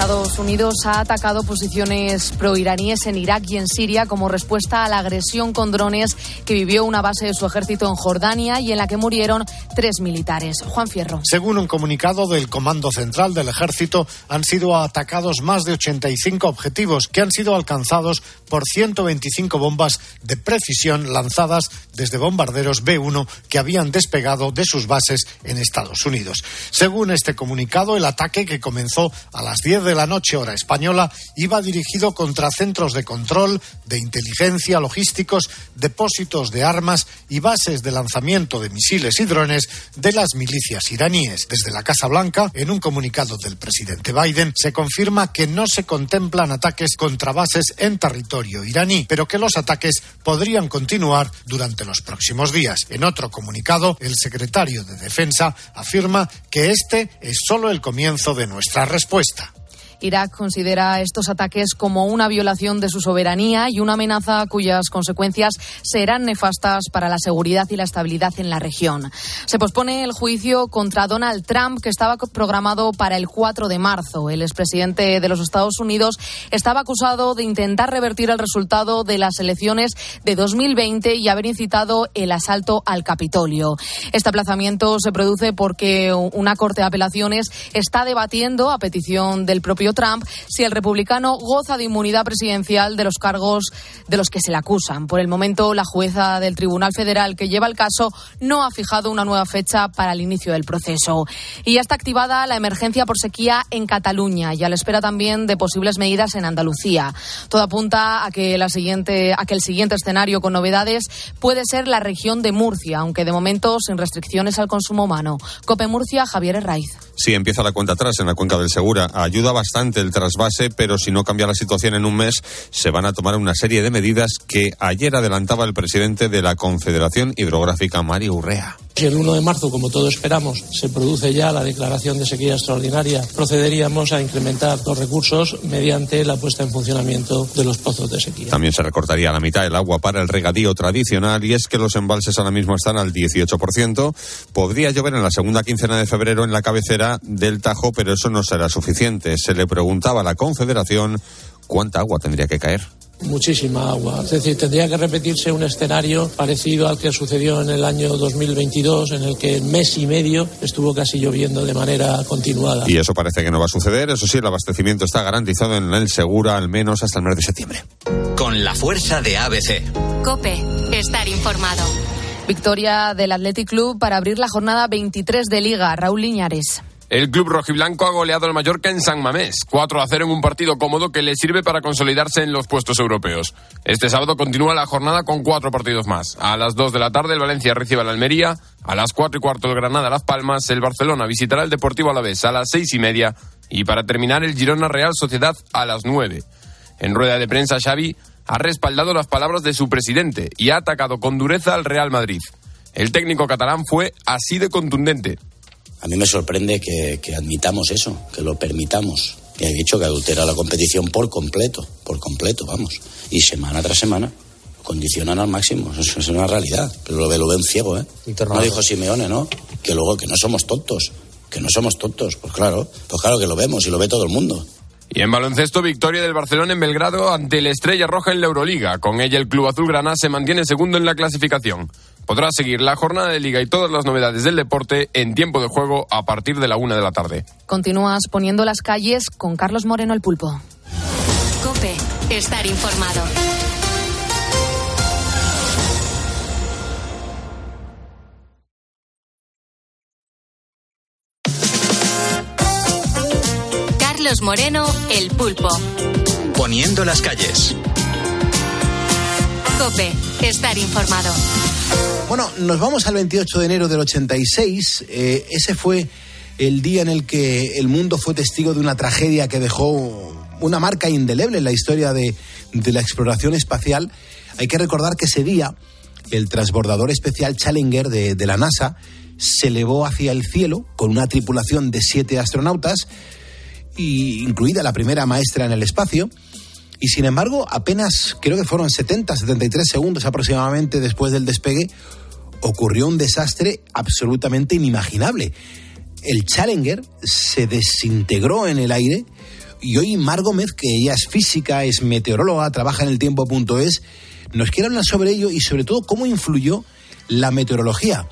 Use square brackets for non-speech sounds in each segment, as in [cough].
Estados Unidos ha atacado posiciones proiraníes en Irak y en Siria como respuesta a la agresión con drones que vivió una base de su ejército en Jordania y en la que murieron tres militares. Juan Fierro. Según un comunicado del Comando Central del Ejército, han sido atacados más de 85 objetivos que han sido alcanzados por 125 bombas de precisión lanzadas desde bombarderos B-1 que habían despegado de sus bases en Estados Unidos. Según este comunicado, el ataque que comenzó a las 10 de la noche hora española iba dirigido contra centros de control, de inteligencia, logísticos, depósitos de armas y bases de lanzamiento de misiles y drones de las milicias iraníes. Desde la Casa Blanca, en un comunicado del presidente Biden, se confirma que no se contemplan ataques contra bases en territorio iraní, pero que los ataques podrían continuar durante los próximos días. En otro comunicado, el secretario de Defensa afirma que este es solo el comienzo de nuestra respuesta. Irak considera estos ataques como una violación de su soberanía y una amenaza cuyas consecuencias serán nefastas para la seguridad y la estabilidad en la región. Se pospone el juicio contra Donald Trump que estaba programado para el 4 de marzo. El expresidente de los Estados Unidos estaba acusado de intentar revertir el resultado de las elecciones de 2020 y haber incitado el asalto al Capitolio. Este aplazamiento se produce porque una corte de apelaciones está debatiendo a petición del propio Trump si el republicano goza de inmunidad presidencial de los cargos de los que se le acusan. Por el momento, la jueza del Tribunal Federal que lleva el caso no ha fijado una nueva fecha para el inicio del proceso. Y ya está activada la emergencia por sequía en Cataluña y a la espera también de posibles medidas en Andalucía. Todo apunta a que, la siguiente, a que el siguiente escenario con novedades puede ser la región de Murcia, aunque de momento sin restricciones al consumo humano. Cope Murcia, Javier Herraiz. Sí, empieza la cuenta atrás en la cuenca del Segura. Ayuda bastante el trasvase, pero si no cambia la situación en un mes, se van a tomar una serie de medidas que ayer adelantaba el presidente de la Confederación Hidrográfica, Mario Urrea. Si el 1 de marzo, como todos esperamos, se produce ya la declaración de sequía extraordinaria, procederíamos a incrementar los recursos mediante la puesta en funcionamiento de los pozos de sequía. También se recortaría la mitad el agua para el regadío tradicional y es que los embalses ahora mismo están al 18%. Podría llover en la segunda quincena de febrero en la cabecera del Tajo, pero eso no será suficiente. Se le preguntaba a la Confederación cuánta agua tendría que caer muchísima agua. Es decir, tendría que repetirse un escenario parecido al que sucedió en el año 2022, en el que en mes y medio estuvo casi lloviendo de manera continuada. Y eso parece que no va a suceder. Eso sí, el abastecimiento está garantizado en el Segura al menos hasta el mes de septiembre. Con la fuerza de ABC. Cope, estar informado. Victoria del Athletic Club para abrir la jornada 23 de Liga. Raúl Liñares. El club rojiblanco ha goleado al Mallorca en San Mamés, 4 a 0 en un partido cómodo que le sirve para consolidarse en los puestos europeos. Este sábado continúa la jornada con cuatro partidos más. A las 2 de la tarde el Valencia recibe al Almería, a las 4 y cuarto el Granada Las Palmas, el Barcelona visitará el Deportivo Alavés a las 6 y media y para terminar el Girona Real Sociedad a las 9. En rueda de prensa Xavi ha respaldado las palabras de su presidente y ha atacado con dureza al Real Madrid. El técnico catalán fue así de contundente. A mí me sorprende que, admitamos eso, que lo permitamos. Y he dicho que adultera la competición por completo, por completo, vamos. Y semana tras semana condicionan al máximo. Eso es una realidad. Pero lo ve, lo un ciego, ¿eh? No dijo Simeone, ¿no? Que luego que no somos tontos. Que no somos tontos. Pues claro, pues claro que lo vemos y lo ve todo el mundo. Y en baloncesto, victoria del Barcelona en Belgrado ante la Estrella Roja en la Euroliga. Con ella el Club Azulgrana se mantiene segundo en la clasificación. Podrá seguir la jornada de liga y todas las novedades del deporte en tiempo de juego a partir de la una de la tarde. Continúas poniendo las calles con Carlos Moreno el pulpo. Cope, estar informado. Carlos Moreno, el pulpo. Poniendo las calles. Cope, estar informado. Bueno, nos vamos al 28 de enero del 86. Eh, ese fue el día en el que el mundo fue testigo de una tragedia que dejó una marca indeleble en la historia de, la exploración espacial. Hay que recordar que ese día el transbordador especial Challenger de, la NASA se elevó hacia el cielo con una tripulación de siete astronautas, incluida la primera maestra en el espacio. Y sin embargo, apenas creo que fueron 70, 73 segundos aproximadamente después del despegue, ocurrió un desastre absolutamente inimaginable. El Challenger se desintegró en el aire y hoy Mar Gómez, que ella es física, es meteoróloga, trabaja en el tiempo.es, nos quiere hablar sobre ello y sobre todo cómo influyó la meteorología.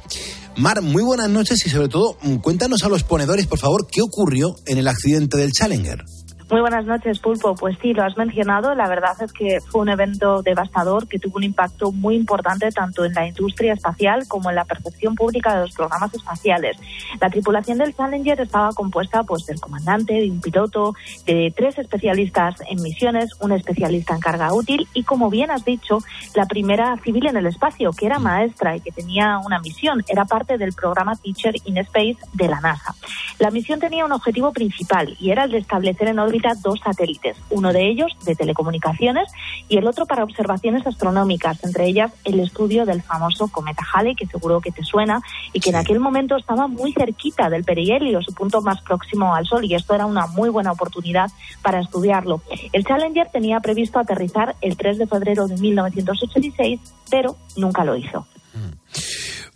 Mar, muy buenas noches y sobre todo cuéntanos a los ponedores, por favor, qué ocurrió en el accidente del Challenger. Muy buenas noches, Pulpo. Pues sí, lo has mencionado. La verdad es que fue un evento devastador que tuvo un impacto muy importante tanto en la industria espacial como en la percepción pública de los programas espaciales. La tripulación del Challenger estaba compuesta pues del comandante, de un piloto, de tres especialistas en misiones, un especialista en carga útil y, como bien has dicho, la primera civil en el espacio, que era maestra y que tenía una misión. Era parte del programa Teacher in Space de la NASA. La misión tenía un objetivo principal y era el de establecer en órbita dos satélites, uno de ellos de telecomunicaciones y el otro para observaciones astronómicas, entre ellas el estudio del famoso cometa Halley, que seguro que te suena, y que en aquel momento estaba muy cerquita del perihelio, su punto más próximo al Sol, y esto era una muy buena oportunidad para estudiarlo. El Challenger tenía previsto aterrizar el 3 de febrero de 1986, pero nunca lo hizo.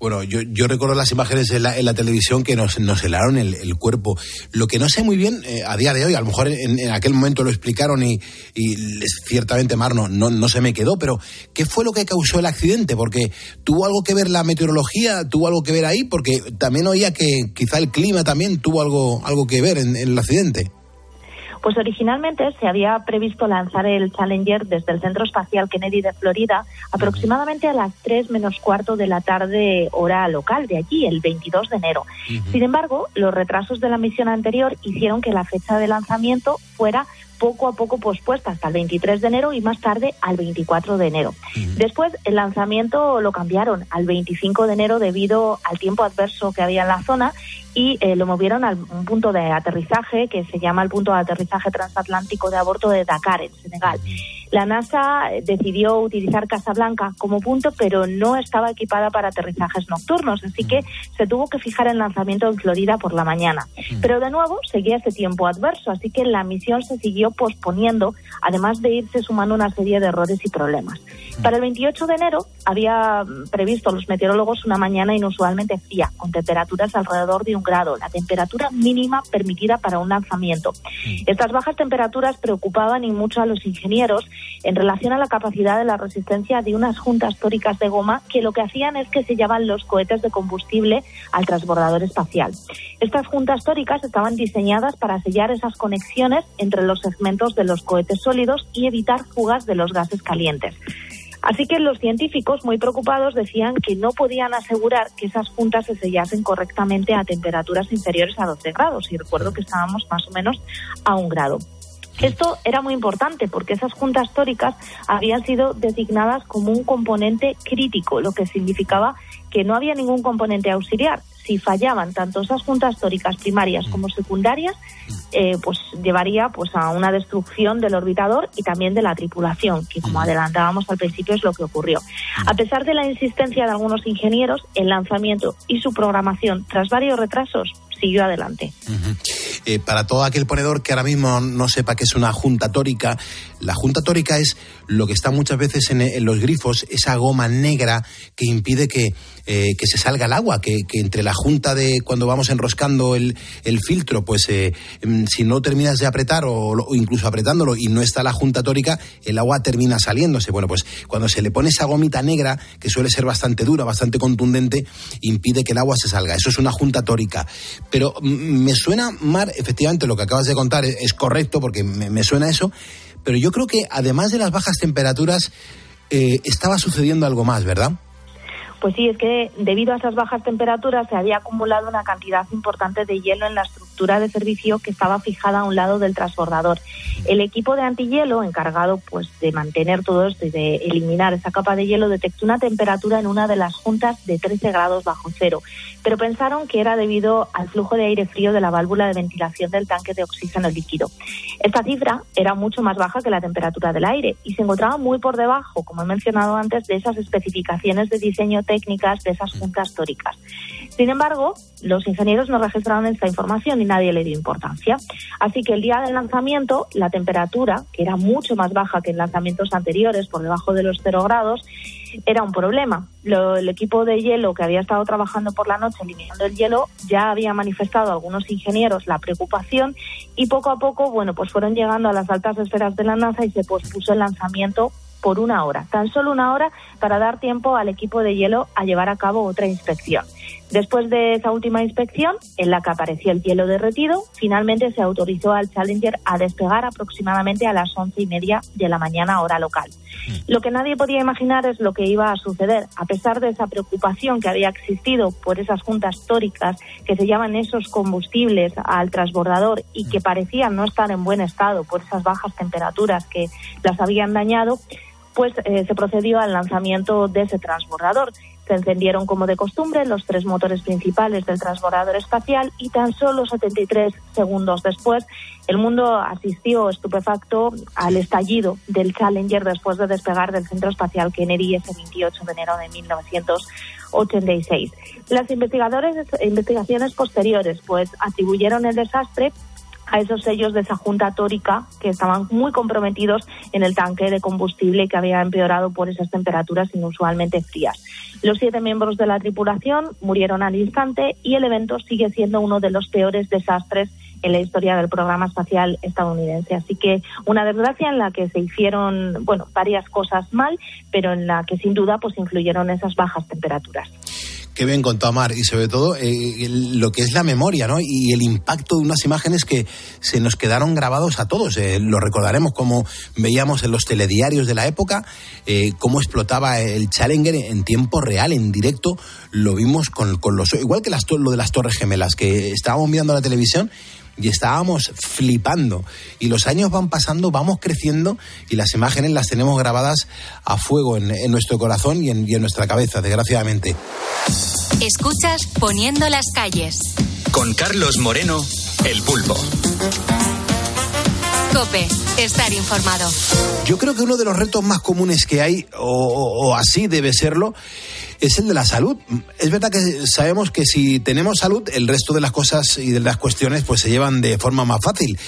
Bueno, yo, yo recuerdo las imágenes en la, en la televisión que nos, nos helaron el, cuerpo. Lo que no sé muy bien eh, a día de hoy, a lo mejor en, aquel momento lo explicaron y, y ciertamente Mar no, no, se me quedó, pero ¿qué fue lo que causó el accidente? Porque tuvo algo que ver la meteorología, tuvo algo que ver ahí, porque también oía que quizá el clima también tuvo algo, algo que ver en el accidente. Pues originalmente se había previsto lanzar el Challenger desde el Centro Espacial Kennedy de Florida aproximadamente a las 3 menos cuarto de la tarde hora local de allí, el 22 de enero. Uh -huh. Sin embargo, los retrasos de la misión anterior hicieron que la fecha de lanzamiento fuera poco a poco pospuesta hasta el 23 de enero y más tarde al 24 de enero. Uh -huh. Después el lanzamiento lo cambiaron al 25 de enero debido al tiempo adverso que había en la zona y eh, lo movieron a un punto de aterrizaje que se llama el punto de aterrizaje transatlántico de aborto de Dakar, en Senegal. La NASA decidió utilizar Casablanca como punto, pero no estaba equipada para aterrizajes nocturnos, así que se tuvo que fijar el lanzamiento en Florida por la mañana. Pero de nuevo seguía ese tiempo adverso, así que la misión se siguió posponiendo, además de irse sumando una serie de errores y problemas. Para el 28 de enero había previsto los meteorólogos una mañana inusualmente fría, con temperaturas alrededor de un grado, la temperatura mínima permitida para un lanzamiento. Estas bajas temperaturas preocupaban y mucho a los ingenieros en relación a la capacidad de la resistencia de unas juntas tóricas de goma que lo que hacían es que sellaban los cohetes de combustible al transbordador espacial. Estas juntas tóricas estaban diseñadas para sellar esas conexiones entre los segmentos de los cohetes sólidos y evitar fugas de los gases calientes. Así que los científicos, muy preocupados, decían que no podían asegurar que esas juntas se sellasen correctamente a temperaturas inferiores a 12 grados. Y recuerdo que estábamos más o menos a un grado. Esto era muy importante porque esas juntas tóricas habían sido designadas como un componente crítico, lo que significaba que no había ningún componente auxiliar. Si fallaban tanto esas juntas tóricas primarias como secundarias, eh, pues llevaría pues a una destrucción del orbitador y también de la tripulación, que como adelantábamos al principio es lo que ocurrió. A pesar de la insistencia de algunos ingenieros, el lanzamiento y su programación, tras varios retrasos, siguió adelante. Uh -huh. eh, para todo aquel ponedor que ahora mismo no sepa qué es una junta tórica, la junta tórica es lo que está muchas veces en, los grifos, esa goma negra que impide que, eh, que se salga el agua, que, que, entre la junta de cuando vamos enroscando el, el filtro, pues eh, si no terminas de apretar o, o, incluso apretándolo y no está la junta tórica, el agua termina saliéndose. Bueno, pues cuando se le pone esa gomita negra, que suele ser bastante dura, bastante contundente, impide que el agua se salga. Eso es una junta tórica. Pero me suena, Mar, efectivamente lo que acabas de contar es, correcto porque me, suena eso, pero yo creo que además de las bajas temperaturas eh, estaba sucediendo algo más, ¿verdad? Pues sí, es que debido a esas bajas temperaturas se había acumulado una cantidad importante de hielo en la estructura de servicio que estaba fijada a un lado del transbordador. El equipo de antihielo, encargado pues de mantener todo esto y de eliminar esa capa de hielo, detectó una temperatura en una de las juntas de 13 grados bajo cero, pero pensaron que era debido al flujo de aire frío de la válvula de ventilación del tanque de oxígeno líquido. Esta cifra era mucho más baja que la temperatura del aire y se encontraba muy por debajo, como he mencionado antes, de esas especificaciones de diseño técnicas de esas juntas tóricas. Sin embargo, los ingenieros no registraron esta información y nadie le dio importancia. Así que el día del lanzamiento, la temperatura, que era mucho más baja que en lanzamientos anteriores, por debajo de los cero grados, era un problema. el equipo de hielo que había estado trabajando por la noche eliminando el hielo ya había manifestado a algunos ingenieros la preocupación y poco a poco, bueno, pues fueron llegando a las altas esferas de la NASA y se pospuso el lanzamiento por una hora, tan solo una hora para dar tiempo al equipo de hielo a llevar a cabo otra inspección. Después de esa última inspección, en la que apareció el hielo derretido, finalmente se autorizó al Challenger a despegar aproximadamente a las once y media de la mañana hora local. Lo que nadie podía imaginar es lo que iba a suceder. A pesar de esa preocupación que había existido por esas juntas tóricas que se llaman esos combustibles al transbordador y que parecían no estar en buen estado por esas bajas temperaturas que las habían dañado, pues eh, se procedió al lanzamiento de ese transbordador. Se encendieron como de costumbre los tres motores principales del transbordador espacial y tan solo 73 segundos después el mundo asistió estupefacto al estallido del Challenger después de despegar del Centro Espacial Kennedy ese 28 de enero de 1986. Las investigadores, investigaciones posteriores pues atribuyeron el desastre a esos sellos de esa junta tórica que estaban muy comprometidos en el tanque de combustible que había empeorado por esas temperaturas inusualmente frías. Los siete miembros de la tripulación murieron al instante y el evento sigue siendo uno de los peores desastres en la historia del programa espacial estadounidense. Así que una desgracia en la que se hicieron, bueno, varias cosas mal, pero en la que sin duda pues influyeron esas bajas temperaturas. Qué bien contado, Mar, y sobre todo eh, lo que es la memoria, ¿no? Y el impacto de unas imágenes que se nos quedaron grabados a todos. Eh, lo recordaremos como veíamos en los telediarios de la época, eh, cómo explotaba el Challenger en tiempo real, en directo. Lo vimos con, con los. Igual que las, lo de las Torres Gemelas, que estábamos mirando la televisión y estábamos flipando. Y los años van pasando, vamos creciendo y las imágenes las tenemos grabadas a fuego en, nuestro corazón y en, y en nuestra cabeza, desgraciadamente. Escuchas Poniendo las calles. Con Carlos Moreno, el pulpo. Cope, estar informado. Yo creo que uno de los retos más comunes que hay, o, o así debe serlo, es el de la salud. Es verdad que sabemos que si tenemos salud, el resto de las cosas y de las cuestiones pues se llevan de forma más fácil.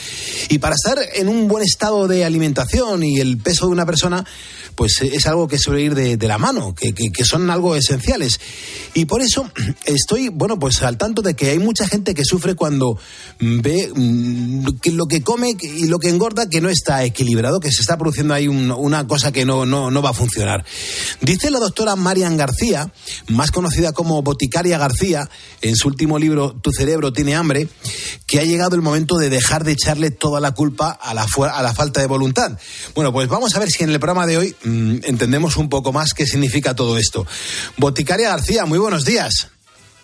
Y para estar en un buen estado de alimentación y el peso de una persona, pues es algo que suele ir de, la mano, que, que, son algo esenciales. Y por eso [clears throat] estoy, bueno, pues al tanto de que hay mucha gente que sufre cuando ve mm, que lo que come y lo que engorda que no está equilibrado, que se está produciendo ahí una cosa que no, no, no va a funcionar. Dice la doctora Marian García, más conocida como Boticaria García, en su último libro Tu cerebro tiene hambre, que ha llegado el momento de dejar de echarle toda la culpa a la, a la falta de voluntad. Bueno, pues vamos a ver si en el programa de hoy mm, entendemos un poco más qué significa todo esto. Boticaria García, muy buenos días.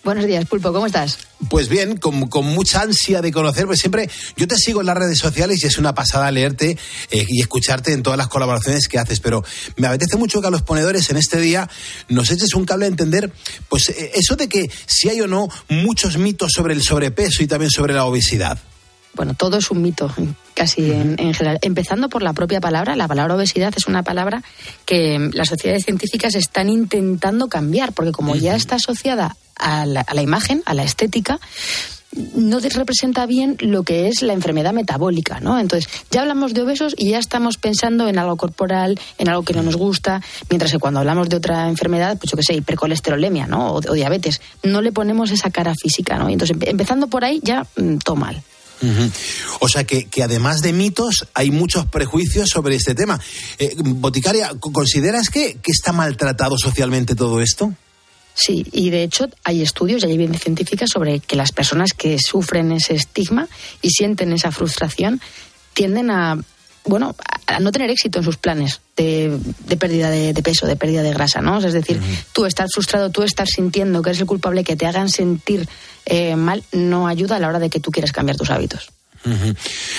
Buenos días, Pulpo, ¿cómo estás? Pues bien, con, mucha ansia de conocer, pues siempre yo te sigo en las redes sociales y es una pasada leerte eh, y escucharte en todas las colaboraciones que haces, pero me apetece mucho que a los ponedores en este día nos eches un cable a entender, pues eh, eso de que si hay o no muchos mitos sobre el sobrepeso y también sobre la obesidad. Bueno, todo es un mito, casi en, general. Empezando por la propia palabra, la palabra obesidad es una palabra que las sociedades científicas están intentando cambiar, porque como ya está asociada a la, imagen, a la estética, no representa bien lo que es la enfermedad metabólica, ¿no? Entonces, ya hablamos de obesos y ya estamos pensando en algo corporal, en algo que no nos gusta, mientras que cuando hablamos de otra enfermedad, pues yo qué sé, hipercolesterolemia, ¿no? O, diabetes, no le ponemos esa cara física, ¿no? entonces, empezando por ahí, ya mm, todo mal. O sea que, además de mitos hay muchos prejuicios sobre este tema. Eh, Boticaria, ¿consideras que, que está maltratado socialmente todo esto? Sí, y de hecho hay estudios y hay evidencia científica sobre que las personas que sufren ese estigma y sienten esa frustración tienden a bueno, a no tener éxito en sus planes de, pérdida de, peso, de pérdida de grasa, ¿no? Es decir, tú estás frustrado, tú estás sintiendo que eres el culpable, que te hagan sentir eh, mal, no ayuda a la hora de que tú quieras cambiar tus hábitos.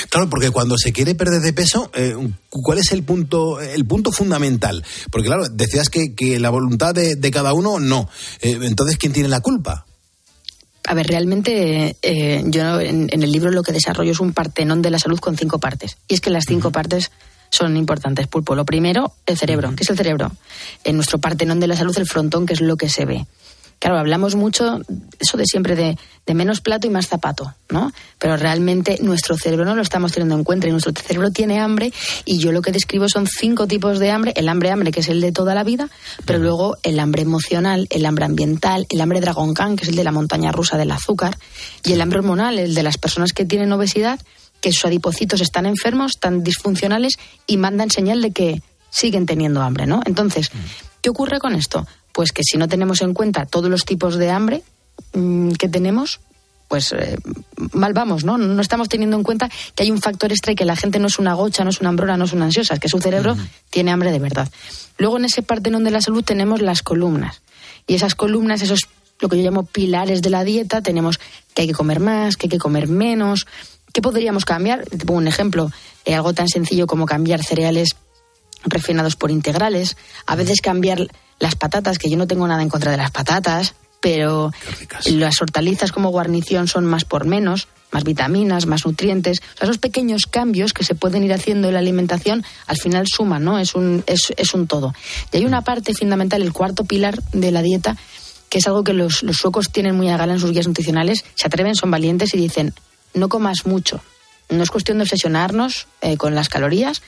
Claro, porque cuando se quiere perder de peso, eh, ¿cuál es el punto, el punto fundamental? Porque claro, decías que, que la voluntad de, cada uno no. Eh, entonces, ¿quién tiene la culpa? A ver, realmente eh, yo en, el libro lo que desarrollo es un partenón de la salud con cinco partes. Y es que las cinco partes son importantes, Pulpo. Lo primero, el cerebro. ¿Qué es el cerebro? En nuestro partenón de la salud, el frontón, que es lo que se ve. Claro, hablamos mucho, eso de siempre, de, de, menos plato y más zapato, ¿no? Pero realmente nuestro cerebro no lo estamos teniendo en cuenta y nuestro cerebro tiene hambre y yo lo que describo son cinco tipos de hambre. El hambre hambre, que es el de toda la vida, pero luego el hambre emocional, el hambre ambiental, el hambre Dragon Khan, que es el de la montaña rusa del azúcar, y el hambre hormonal, el de las personas que tienen obesidad, que sus adipocitos están enfermos, están disfuncionales y mandan señal de que siguen teniendo hambre, ¿no? Entonces, ¿qué ocurre con esto? Pues que si no tenemos en cuenta todos los tipos de hambre mmm, que tenemos, pues eh, mal vamos, ¿no? No estamos teniendo en cuenta que hay un factor extra y que la gente no es una gocha, no es una hambrona, no es una ansiosa, es que su cerebro uh -huh. tiene hambre de verdad. Luego en ese partenón de la salud tenemos las columnas. Y esas columnas, esos lo que yo llamo pilares de la dieta, tenemos que hay que comer más, que hay que comer menos. ¿Qué podríamos cambiar? Te pongo un ejemplo, eh, algo tan sencillo como cambiar cereales refinados por integrales, a veces cambiar las patatas, que yo no tengo nada en contra de las patatas, pero las hortalizas como guarnición son más por menos, más vitaminas, más nutrientes. O sea, esos pequeños cambios que se pueden ir haciendo en la alimentación al final suman, ¿no? Es un, es, es un todo. Y hay una parte fundamental, el cuarto pilar de la dieta, que es algo que los, los suecos tienen muy a gala en sus guías nutricionales, se atreven, son valientes y dicen, no comas mucho. No es cuestión de obsesionarnos eh, con las calorías,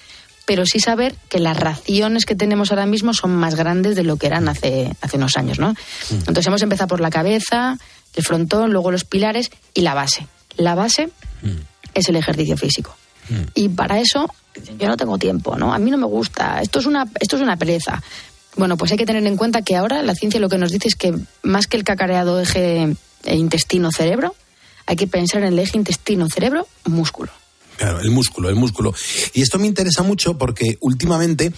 pero sí saber que las raciones que tenemos ahora mismo son más grandes de lo que eran hace, hace unos años, ¿no? Mm. Entonces hemos empezado por la cabeza, el frontón, luego los pilares y la base. La base mm. es el ejercicio físico. Mm. Y para eso yo no tengo tiempo, ¿no? A mí no me gusta, esto es una, esto es una pereza. Bueno, pues hay que tener en cuenta que ahora la ciencia lo que nos dice es que más que el cacareado eje intestino-cerebro, hay que pensar en el eje intestino-cerebro-músculo. Claro, el músculo, el músculo. Y esto me interesa mucho porque últimamente,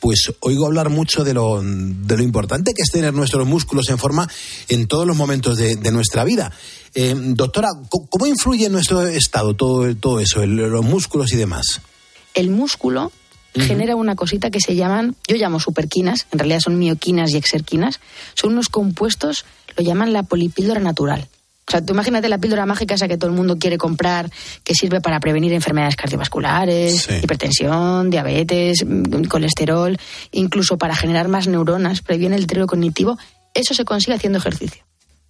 pues oigo hablar mucho de lo, de lo importante que es tener nuestros músculos en forma en todos los momentos de, de nuestra vida. Eh, doctora, ¿cómo influye en nuestro estado todo, todo eso, el, los músculos y demás? El músculo uh -huh. genera una cosita que se llaman, yo llamo superquinas, en realidad son mioquinas y exerquinas, son unos compuestos, lo llaman la polipíldora natural. O sea, tú imagínate la píldora mágica esa que todo el mundo quiere comprar, que sirve para prevenir enfermedades cardiovasculares, sí. hipertensión, diabetes, mm, colesterol, incluso para generar más neuronas, previene el deterioro cognitivo. Eso se consigue haciendo ejercicio.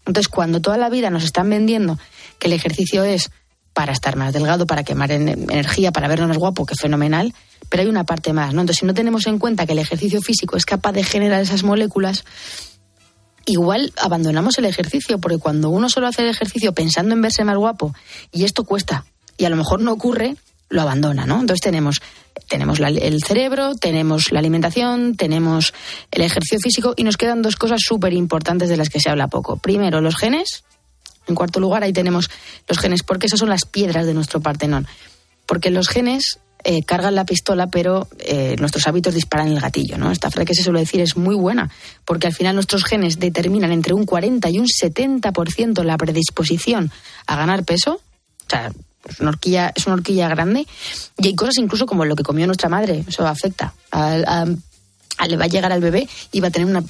Entonces, cuando toda la vida nos están vendiendo que el ejercicio es para estar más delgado, para quemar energía, para vernos más guapo, que fenomenal, pero hay una parte más, ¿no? Entonces, si no tenemos en cuenta que el ejercicio físico es capaz de generar esas moléculas, igual abandonamos el ejercicio, porque cuando uno solo hace el ejercicio pensando en verse más guapo, y esto cuesta, y a lo mejor no ocurre, lo abandona, ¿no? Entonces tenemos, tenemos la, el cerebro, tenemos la alimentación, tenemos el ejercicio físico, y nos quedan dos cosas súper importantes de las que se habla poco. Primero, los genes. En cuarto lugar, ahí tenemos los genes, porque esas son las piedras de nuestro Partenón. Porque los genes eh, cargan la pistola, pero eh, nuestros hábitos disparan el gatillo. ¿no? Esta frase que se suele decir es muy buena, porque al final nuestros genes determinan entre un 40 y un 70% la predisposición a ganar peso. O sea, es una, horquilla, es una horquilla grande. Y hay cosas incluso como lo que comió nuestra madre, eso afecta. Le va a llegar al bebé y va a tener una,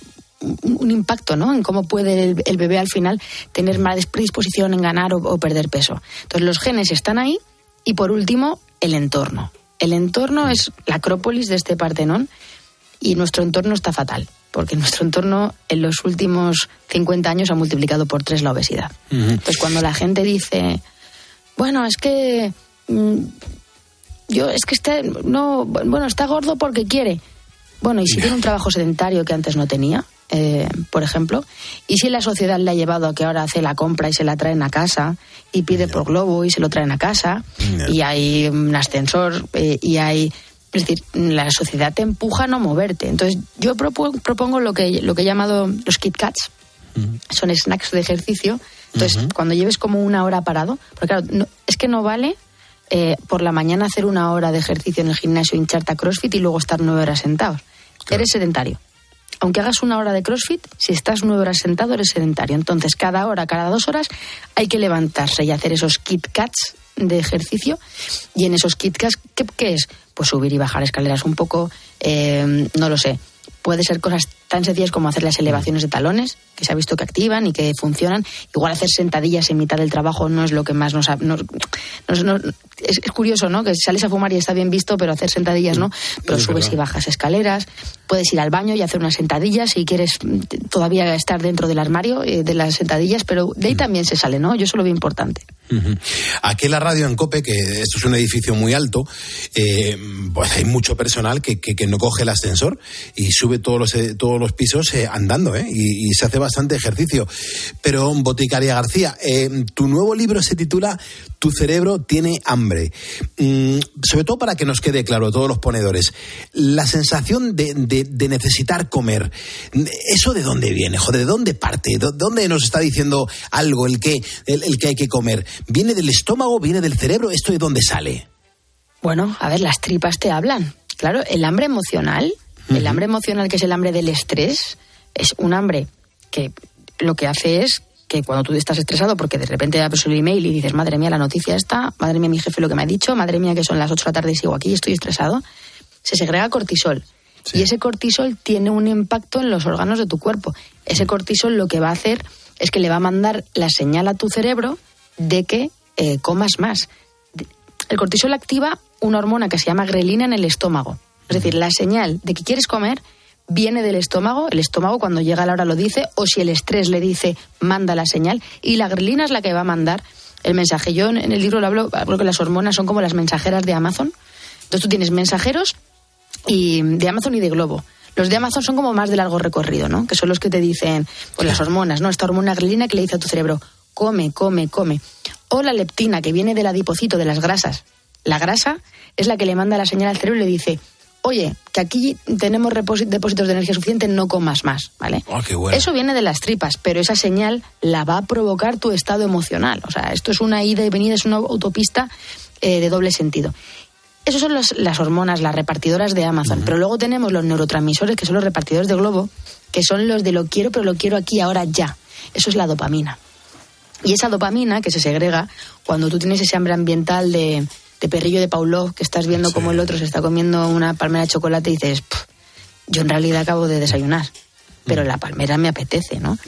un impacto ¿no? en cómo puede el, el, bebé al final tener más predisposición en ganar o, o perder peso. Entonces los genes están ahí y por último el entorno. El entorno es la acrópolis de este Partenón y nuestro entorno está fatal, porque nuestro entorno en los últimos 50 años ha multiplicado por tres la obesidad. Uh -huh. Entonces, cuando la gente dice, bueno, es que mmm, yo es que está, no, bueno, está gordo porque quiere. Bueno, y si tiene un trabajo sedentario que antes no tenía, eh, por ejemplo, y si la sociedad le ha llevado a que ahora hace la compra y se la traen a casa y pide por globo y se lo traen a casa y hay un ascensor eh, y hay es decir, la sociedad te empuja a no moverte. Entonces, yo propongo lo que, lo que he llamado los Kit Kats. Uh -huh. Son snacks de ejercicio. Entonces, uh -huh. cuando lleves como una hora parado, porque claro, no, es que no vale eh, por la mañana hacer una hora de ejercicio en el gimnasio, hincharte a CrossFit y luego estar nueve horas sentados. Claro. Eres sedentario aunque hagas una hora de CrossFit, si estás nueve horas sentado eres sedentario. Entonces, cada hora, cada dos horas, hay que levantarse y hacer esos Kit Kats de ejercicio. Y en esos Kit Kats, ¿qué, qué es? Pues subir y bajar escaleras un poco, eh, no lo sé. puede ser cosas tan sencillas como hacer las elevaciones de talones, que se ha visto que activan y que funcionan. Igual hacer sentadillas en mitad del trabajo no es lo que más nos... nos, es, curioso, ¿no? Que sales a fumar y está bien visto, pero hacer sentadillas no. Pero subes y bajas escaleras, puedes ir al baño y hacer unas sentadillas si quieres mm, todavía estar dentro del armario eh, de las sentadillas, pero de ahí también se sale, ¿no? Yo eso lo veo importante. Aquí en la radio en COPE, que esto es un edificio muy alto, eh, pues hay mucho personal que, que, no coge el ascensor y sube todos los, eh, los pisos eh, andando, ¿eh? Y, se hace bastante ejercicio. Pero, Boticaria García, tu nuevo libro se titula Tu cerebro tiene hambre. Mm, sobre todo para que nos quede claro, todos los ponedores, la sensación de, necesitar comer, ¿eso de dónde viene? ¿de dónde parte? ¿De dónde nos está diciendo algo el que, el que hay que comer? ¿Viene del estómago? ¿Viene del cerebro? ¿Esto de dónde sale? Bueno, a ver, las tripas te hablan. Claro, el hambre emocional, el hambre emocional que es el hambre del estrés, es un hambre que lo que hace es que cuando tú estás estresado porque de repente abres el email y dices, madre mía, la noticia está, madre mía, mi jefe lo que me ha dicho, madre mía, que son las 8 de la tarde y sigo aquí y estoy estresado, se segrega cortisol. Y ese cortisol tiene un impacto en los órganos de tu cuerpo. Ese cortisol lo que va a hacer es que le va a mandar la señal a tu cerebro de que eh, comas más. El cortisol activa una hormona que se llama grelina en el estómago. Es decir, la señal de que quieres comer viene del estómago, el estómago cuando llega la hora lo dice, o si el estrés le dice, manda la señal, y la grelina es la que va a mandar el mensaje. Yo en el libro lo hablo, hablo que las hormonas son como las mensajeras de Amazon. Entonces tú tienes mensajeros y de Amazon y de Globo. Los de Amazon son como más de largo recorrido, ¿no? Que son los que te dicen, pues las hormonas, ¿no? Esta hormona grelina que le dice a tu cerebro, come, come, come. O la leptina, que viene del adipocito, de las grasas. La grasa es la que le manda la señal al cerebro y le dice, oye, que aquí tenemos depósitos de energía suficiente, no comas más, ¿vale? Ah, Eso viene de las tripas, pero esa señal la va a provocar tu estado emocional. O sea, esto es una ida y venida, es una autopista eh, de doble sentido. Esas son las hormonas, las repartidoras de Amazon. Pero luego tenemos los neurotransmisores, que son los repartidores de globo, que son los de lo quiero, pero lo quiero aquí, ahora, ya. Eso es la dopamina. Y esa dopamina que se segrega cuando tú tienes ese hambre ambiental de, perrillo de Paulo, que estás viendo como el otro se está comiendo una palmera de chocolate y dices, yo en realidad acabo de desayunar, pero mm. la palmera me apetece, ¿no?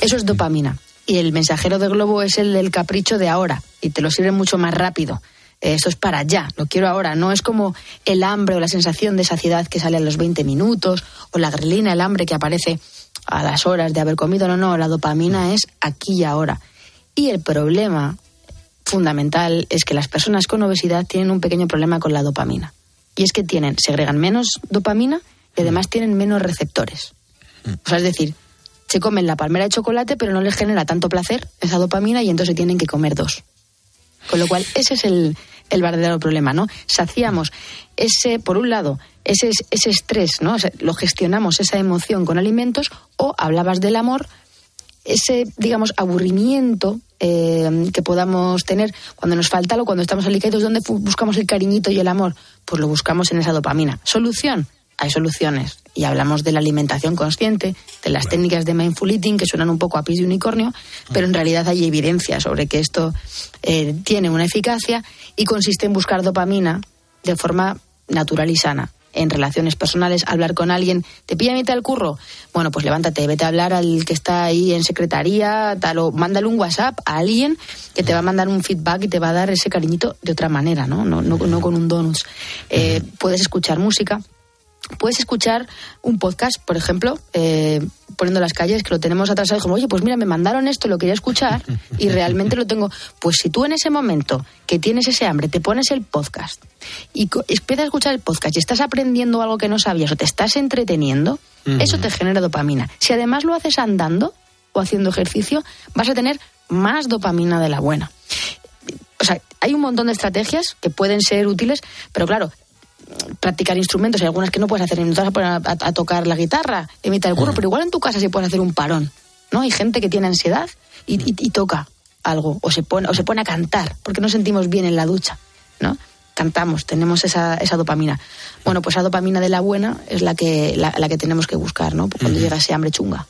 Eso es dopamina. Y el mensajero de globo es el del capricho de ahora y te lo sirve mucho más rápido. Esto es para allá, lo quiero ahora. No es como el hambre o la sensación de saciedad que sale a los 20 minutos o la grelina, el hambre que aparece a las horas de haber comido. No, no, la dopamina es aquí y ahora. Y el problema fundamental es que las personas con obesidad tienen un pequeño problema con la dopamina. Y es que tienen, segregan menos dopamina y además tienen menos receptores. O sea, es decir, se comen la palmera de chocolate, pero no les genera tanto placer esa dopamina y entonces tienen que comer dos. Con lo cual, ese es el, el verdadero problema, ¿no? Saciamos ese, por un lado, ese, ese estrés, ¿no? lo gestionamos esa emoción con alimentos, o hablabas del amor, ese, digamos, aburrimiento eh, que podamos tener cuando nos falta algo, cuando estamos alicados, ¿dónde buscamos el cariñito y el amor? Pues lo buscamos en esa dopamina. ¿Solución? Hay soluciones. Y hablamos de la alimentación consciente, de las técnicas de mindful eating, que suenan un poco a pis de unicornio, pero en realidad hay evidencia sobre que esto eh, tiene una eficacia y consiste en buscar dopamina de forma natural y sana en relaciones personales, hablar con alguien, ¿te pilla mitad del curro? Bueno, pues levántate, vete a hablar al que está ahí en secretaría, tal, o mándale un WhatsApp a alguien que te va a mandar un feedback y te va a dar ese cariñito de otra manera, ¿no? No, no, no con un donuts. Eh, puedes escuchar música, puedes escuchar un podcast, por ejemplo, eh, poniendo las calles, que lo tenemos atrasado, y como, oye, pues mira, me mandaron esto, lo quería escuchar [laughs] y realmente lo tengo. Pues si tú en ese momento que tienes ese hambre, te pones el podcast y empiezas a escuchar el podcast y estás aprendiendo algo que no sabías o te estás entreteniendo, eso te genera dopamina. Si además lo haces andando o haciendo ejercicio, vas a tener más dopamina de la buena. O sea, hay un montón de estrategias que pueden ser útiles, pero claro, practicar instrumentos, hay algunas que no puedes hacer, no te vas a poner a, tocar la guitarra, imitar el curro, pero igual en tu casa sí puedes hacer un parón, ¿no? Hay gente que tiene ansiedad y, toca algo, o se, pone, o se pone a cantar, porque nos sentimos bien en la ducha, ¿no? Cantamos, tenemos esa, esa dopamina. Bueno, pues esa dopamina de la buena es la que, la, que tenemos que buscar, ¿no? Cuando llega ese hambre chunga.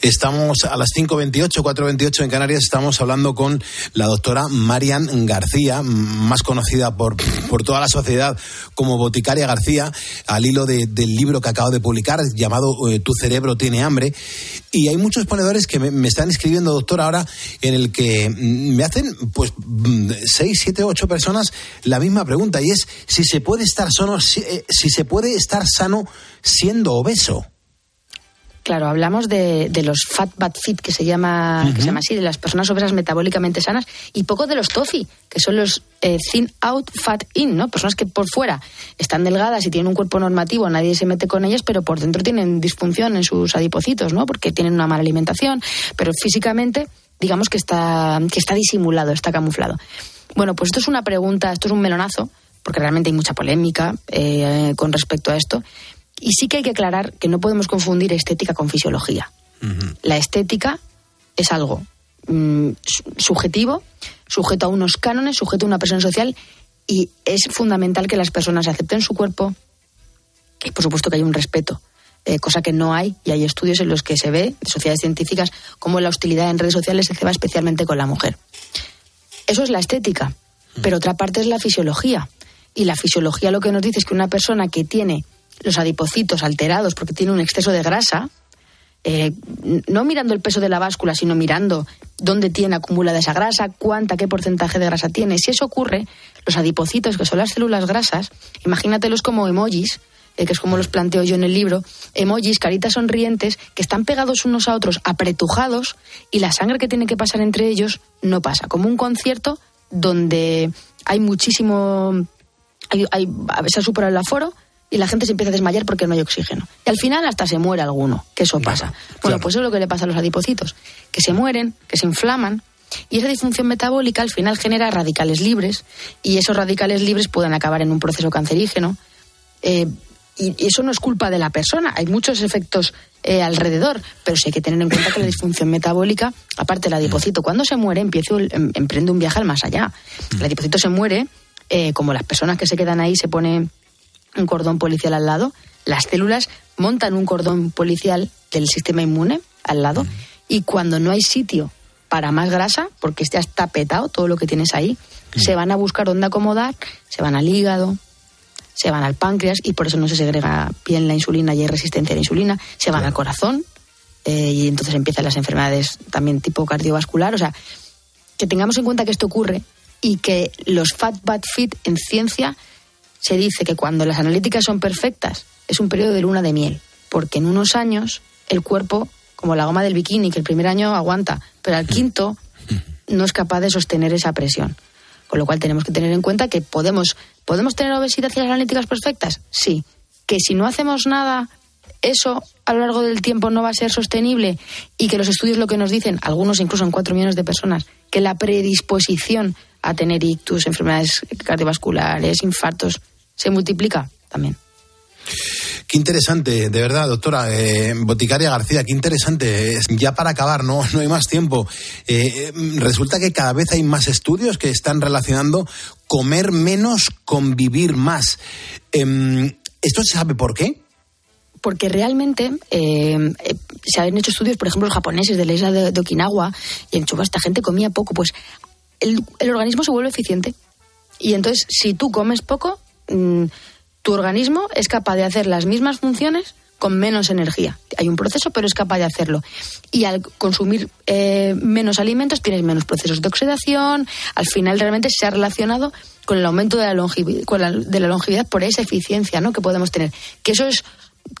Estamos a las 5.28, 4.28 en Canarias, estamos hablando con la doctora Marian García, más conocida por, por toda la sociedad como Boticaria García, al hilo del libro que acabo de publicar llamado eh, Tu cerebro tiene hambre. Y hay muchos ponedores que me, están escribiendo, doctora, ahora en el que mm, me hacen pues 6, 7, 8 personas la misma pregunta y es si se puede estar sano, si, eh, si se puede estar sano siendo obeso. Claro, hablamos de, los fat bad fit, que se llama, que se llama así, de las personas obesas metabólicamente sanas, y poco de los TOFI, que son los eh, thin out, fat in, ¿no? Personas que por fuera están delgadas y tienen un cuerpo normativo, nadie se mete con ellas, pero por dentro tienen disfunción en sus adipocitos, ¿no? Porque tienen una mala alimentación, pero físicamente, digamos que está, que está disimulado, está camuflado. Bueno, pues esto es una pregunta, esto es un melonazo, porque realmente hay mucha polémica eh, con respecto a esto. Y sí que hay que aclarar que no podemos confundir estética con fisiología. La estética es algo mm, subjetivo, sujeto a unos cánones, sujeto a una presión social y es fundamental que las personas acepten su cuerpo y por supuesto que hay un respeto. Eh, cosa que no hay, y hay estudios en los que se ve, de sociedades científicas, cómo la hostilidad en redes sociales se ceba especialmente con la mujer. Eso es la estética, pero otra parte es la fisiología. Y la fisiología lo que nos dice es que una persona que tiene los adipocitos alterados porque tiene un exceso de grasa, eh, no mirando el peso de la báscula, sino mirando dónde tiene acumulada esa grasa, cuánta, qué porcentaje de grasa tiene. Si eso ocurre, los adipocitos, que son las células grasas, imagínatelos como emojis, eh, que es como los planteo yo en el libro, emojis, caritas sonrientes, que están pegados unos a otros, apretujados, y la sangre que tiene que pasar entre ellos no pasa. Como un concierto donde hay muchísimo. Hay, hay, a veces supera el aforo, y la gente se empieza a desmayar porque no hay oxígeno. Y al final hasta se muere alguno, que eso pasa. bueno, pues eso es lo que le pasa a los adipocitos, que se mueren, que se inflaman, y esa disfunción metabólica al final genera radicales libres, y esos radicales libres pueden acabar en un proceso cancerígeno. Eh, y eso no es culpa de la persona, hay muchos efectos eh, alrededor, pero sí hay que tener en cuenta que la disfunción metabólica, aparte del adipocito, cuando se muere, empieza, em, emprende un viaje al más allá. El adipocito se muere, eh, como las personas que se quedan ahí se pone un cordón policial al lado, las células montan un cordón policial del sistema inmune al lado y cuando no hay sitio para más grasa, porque ya está petado todo lo que tienes ahí, se van a buscar dónde acomodar, se van al hígado, se van al páncreas y por eso no se segrega bien la insulina y hay resistencia a la insulina, se van al corazón eh, y entonces empiezan las enfermedades también tipo cardiovascular. O sea, que tengamos en cuenta que esto ocurre y que los fat bad fit en ciencia se dice que cuando las analíticas son perfectas es un periodo de luna de miel, porque en unos años el cuerpo, como la goma del bikini, que el primer año aguanta, pero al quinto no es capaz de sostener esa presión. Con lo cual tenemos que tener en cuenta que podemos, ¿podemos tener obesidad y las analíticas perfectas? Sí. Que si no hacemos nada, eso a lo largo del tiempo no va a ser sostenible y que los estudios lo que nos dicen, algunos incluso en cuatro millones de personas, que la predisposición a tener ictus, enfermedades cardiovasculares, infartos, se multiplica también. Qué interesante, de verdad, doctora. Eh, Boticaria García, qué interesante. Ya para acabar, no, no hay más tiempo. Eh, resulta que cada vez hay más estudios que están relacionando comer menos con vivir más. Em, ¿Esto se sabe por qué? porque realmente eh, se han hecho estudios, por ejemplo, los japoneses de la isla de, Okinawa, y en Chuba esta gente comía poco, pues el, organismo se vuelve eficiente. Y entonces, si tú comes poco, mm, tu organismo es capaz de hacer las mismas funciones con menos energía. Hay un proceso, pero es capaz de hacerlo. Y al consumir eh, menos alimentos tienes menos procesos de oxidación. Al final realmente se ha relacionado con el aumento de la, longevidad, de la longevidad por esa eficiencia ¿no? que podemos tener. Que eso es,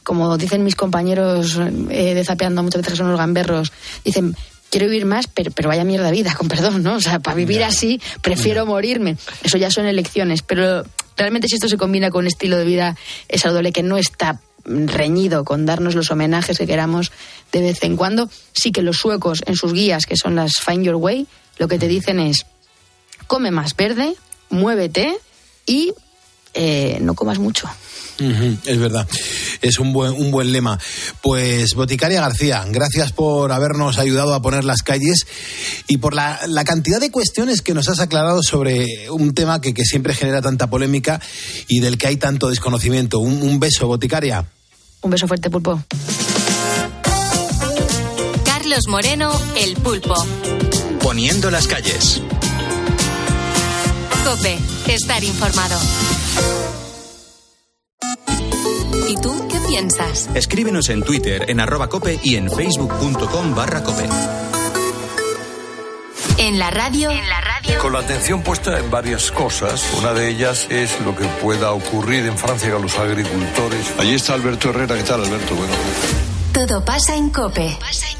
como dicen mis compañeros eh, de Zapeando muchas veces que son los gamberros, dicen, quiero vivir más, pero, pero vaya mierda vida, [laughs] con perdón, ¿no? O sea, para vivir así prefiero morirme. Eso ya son elecciones, pero realmente si esto se combina con un estilo de vida saludable que no está reñido con darnos los homenajes que queramos de vez en cuando, sí que los suecos en sus guías, que son las Find Your Way, lo que te dicen es, come más verde, muévete y eh, no comas mucho es verdad, es un buen, un buen lema. Pues Boticaria García, gracias por habernos ayudado a poner las calles y por la, cantidad de cuestiones que nos has aclarado sobre un tema que, siempre genera tanta polémica y del que hay tanto desconocimiento. Un, beso, Boticaria. Un beso fuerte, Pulpo. Carlos Moreno, El Pulpo. Poniendo las calles. Cope, estar informado. ¿Y tú qué piensas? Escríbenos en Twitter, en arroba cope y en facebook.com barra cope. En la radio. En la radio. Con la atención puesta en varias cosas. Una de ellas es lo que pueda ocurrir en Francia con los agricultores. Allí está Alberto Herrera. ¿Qué tal, Alberto? Bueno. Todo pasa en Cope.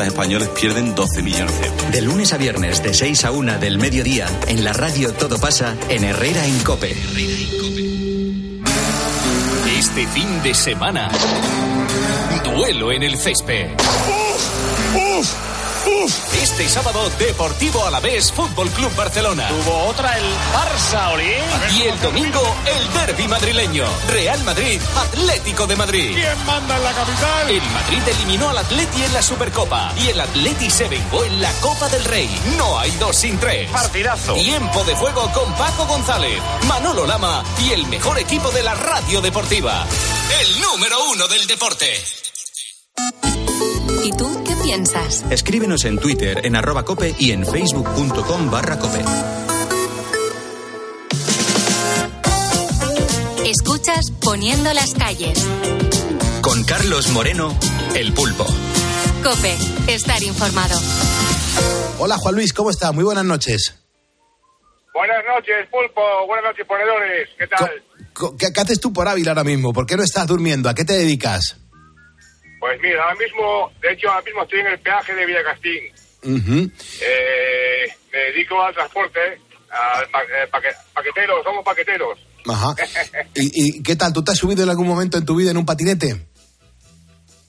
españoles pierden 12 millones de euros. De lunes a viernes, de 6 a 1 del mediodía, en la radio Todo pasa, en Herrera en Cope. Este fin de semana, duelo en el césped. Este sábado, Deportivo Alavés Fútbol Club Barcelona. Tuvo otra el Barça, Oli. Y el domingo, el derby madrileño. Real Madrid, Atlético de Madrid. ¿Quién manda en la capital? El Madrid eliminó al Atleti en la Supercopa y el Atleti se vengó en la Copa del Rey. No hay dos sin tres. Partidazo. Tiempo de juego con Paco González, Manolo Lama y el mejor equipo de la radio deportiva. El número uno del deporte. ¿Y tú piensas? Escríbenos en Twitter, en arroba cope y en facebook.com barra cope. Escuchas Poniendo las calles. Con Carlos Moreno, El Pulpo. Cope, estar informado. Hola Juan Luis, ¿cómo está? Muy buenas noches. Buenas noches, Pulpo. Buenas noches, ponedores. ¿Qué tal? ¿Qué, qué haces tú por Ávila ahora mismo? ¿Por qué no estás durmiendo? ¿A qué te dedicas? Pues mira, ahora mismo, de hecho, ahora mismo estoy en el peaje de Villacastín. Eh, me dedico al transporte, al pa- eh, paque- paqueteros, somos paqueteros. Ajá. ¿Y, y qué tal? ¿Tú te has subido en algún momento en tu vida en un patinete?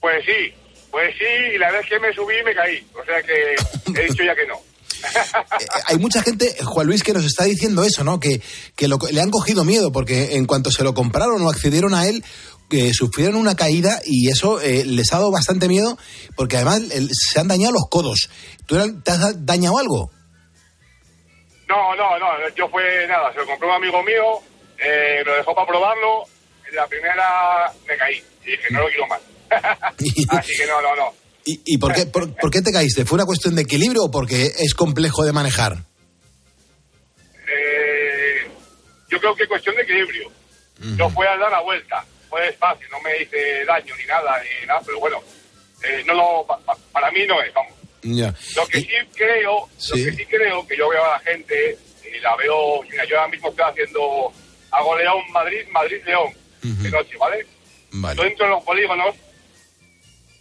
Pues sí, pues sí, y la vez que me subí me caí. O sea que he dicho ya que no. [laughs] Eh, Hay mucha gente, Juan Luis, que nos está diciendo eso, ¿no? Que, que lo- le han cogido miedo porque en cuanto se lo compraron o accedieron a él, que sufrieron una caída y eso eh, les ha dado bastante miedo porque además se han dañado los codos. ¿Tú te has dañado algo? No, no, no, yo fue nada, se lo compró un amigo mío, eh, lo dejó para probarlo, en la primera me caí y dije, no lo quiero más. [laughs] Así que no, no, no. ¿Y, y por, qué, por, por qué te caíste? ¿Fue una cuestión de equilibrio o porque es complejo de manejar? Eh, yo creo que es cuestión de equilibrio. No fue a dar la vuelta, fue despacio, no me hice daño ni nada, ni nada, pero bueno, eh, no lo, pa- pa- para mí no es, vamos. Ya. Lo que sí creo, lo que sí creo que yo veo a la gente y la veo, mira, yo ahora mismo estoy haciendo, hago León Madrid, Madrid León, de noche, ¿vale? Vale. Yo entro en los polígonos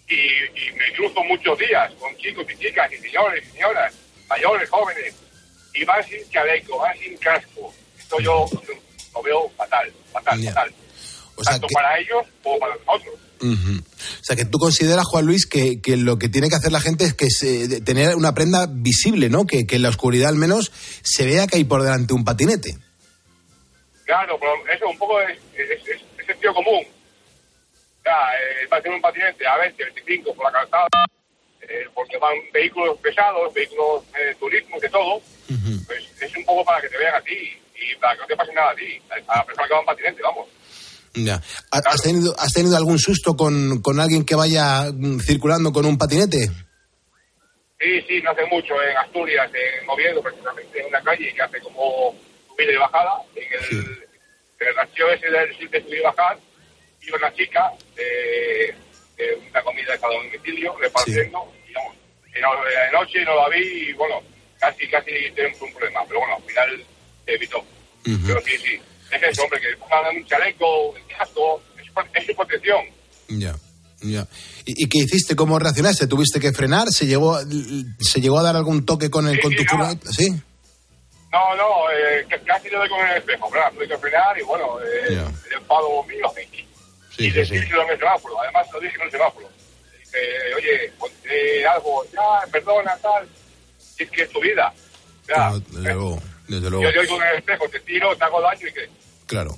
y, y me cruzo muchos días con chicos y chicas y señores y señoras, mayores, jóvenes, y van sin chaleco, van sin casco. Esto yo lo veo fatal, fatal, fatal. Tanto para ellos como para nosotros. O sea, que tú consideras, Juan Luis, que, que lo que tiene que hacer la gente es que se- de- tener una prenda visible, ¿no? Que, que en la oscuridad al menos se vea que hay por delante un patinete. Claro, pero eso un poco es, es, es- es sentido común. O sea, eh, va a tener un patinete a 20, 25 por la calzada, eh, porque van vehículos pesados, vehículos eh, turismo, de todo. Pues es un poco para que te vean a ti y para que no te pase nada a ti, a la persona que va en patinete, vamos. Ya. ¿Ha- ¿Has, tenido, ¿Has tenido algún susto con, con alguien que vaya mm, circulando con un patinete? Sí, sí, no hace mucho en Asturias, en Oviedo, precisamente, en una calle que hace como subida y bajada, en el, en el ese del sitio de subir y bajar, y una chica de, de una comida de a domicilio repartiendo, y vamos, y no, de noche no la vi y bueno, casi, casi tenemos un problema, pero bueno, al final se evitó. Pero sí, sí, es eso, hombre, que pongan un chaleco, un casco, es, es su protección. Ya. Ya. ¿Y, y qué hiciste? ¿Cómo reaccionaste? ¿Tuviste que frenar? ¿Se llegó, se llegó a dar algún toque con, el, Sí, con tu sí, furgoneta? ¿Sí? No, no, eh, casi le doy con el espejo, ¿verdad? Tuve que frenar y bueno, eh, el enfado mío y, y decírselo en el semáforo. Además, lo dije en el semáforo. eh, oye, ponte algo, ya, perdona, tal. Y es que es tu vida. Ya, Desde luego, desde luego. yo, en el espejo, te tiro, te hago daño y que... Claro.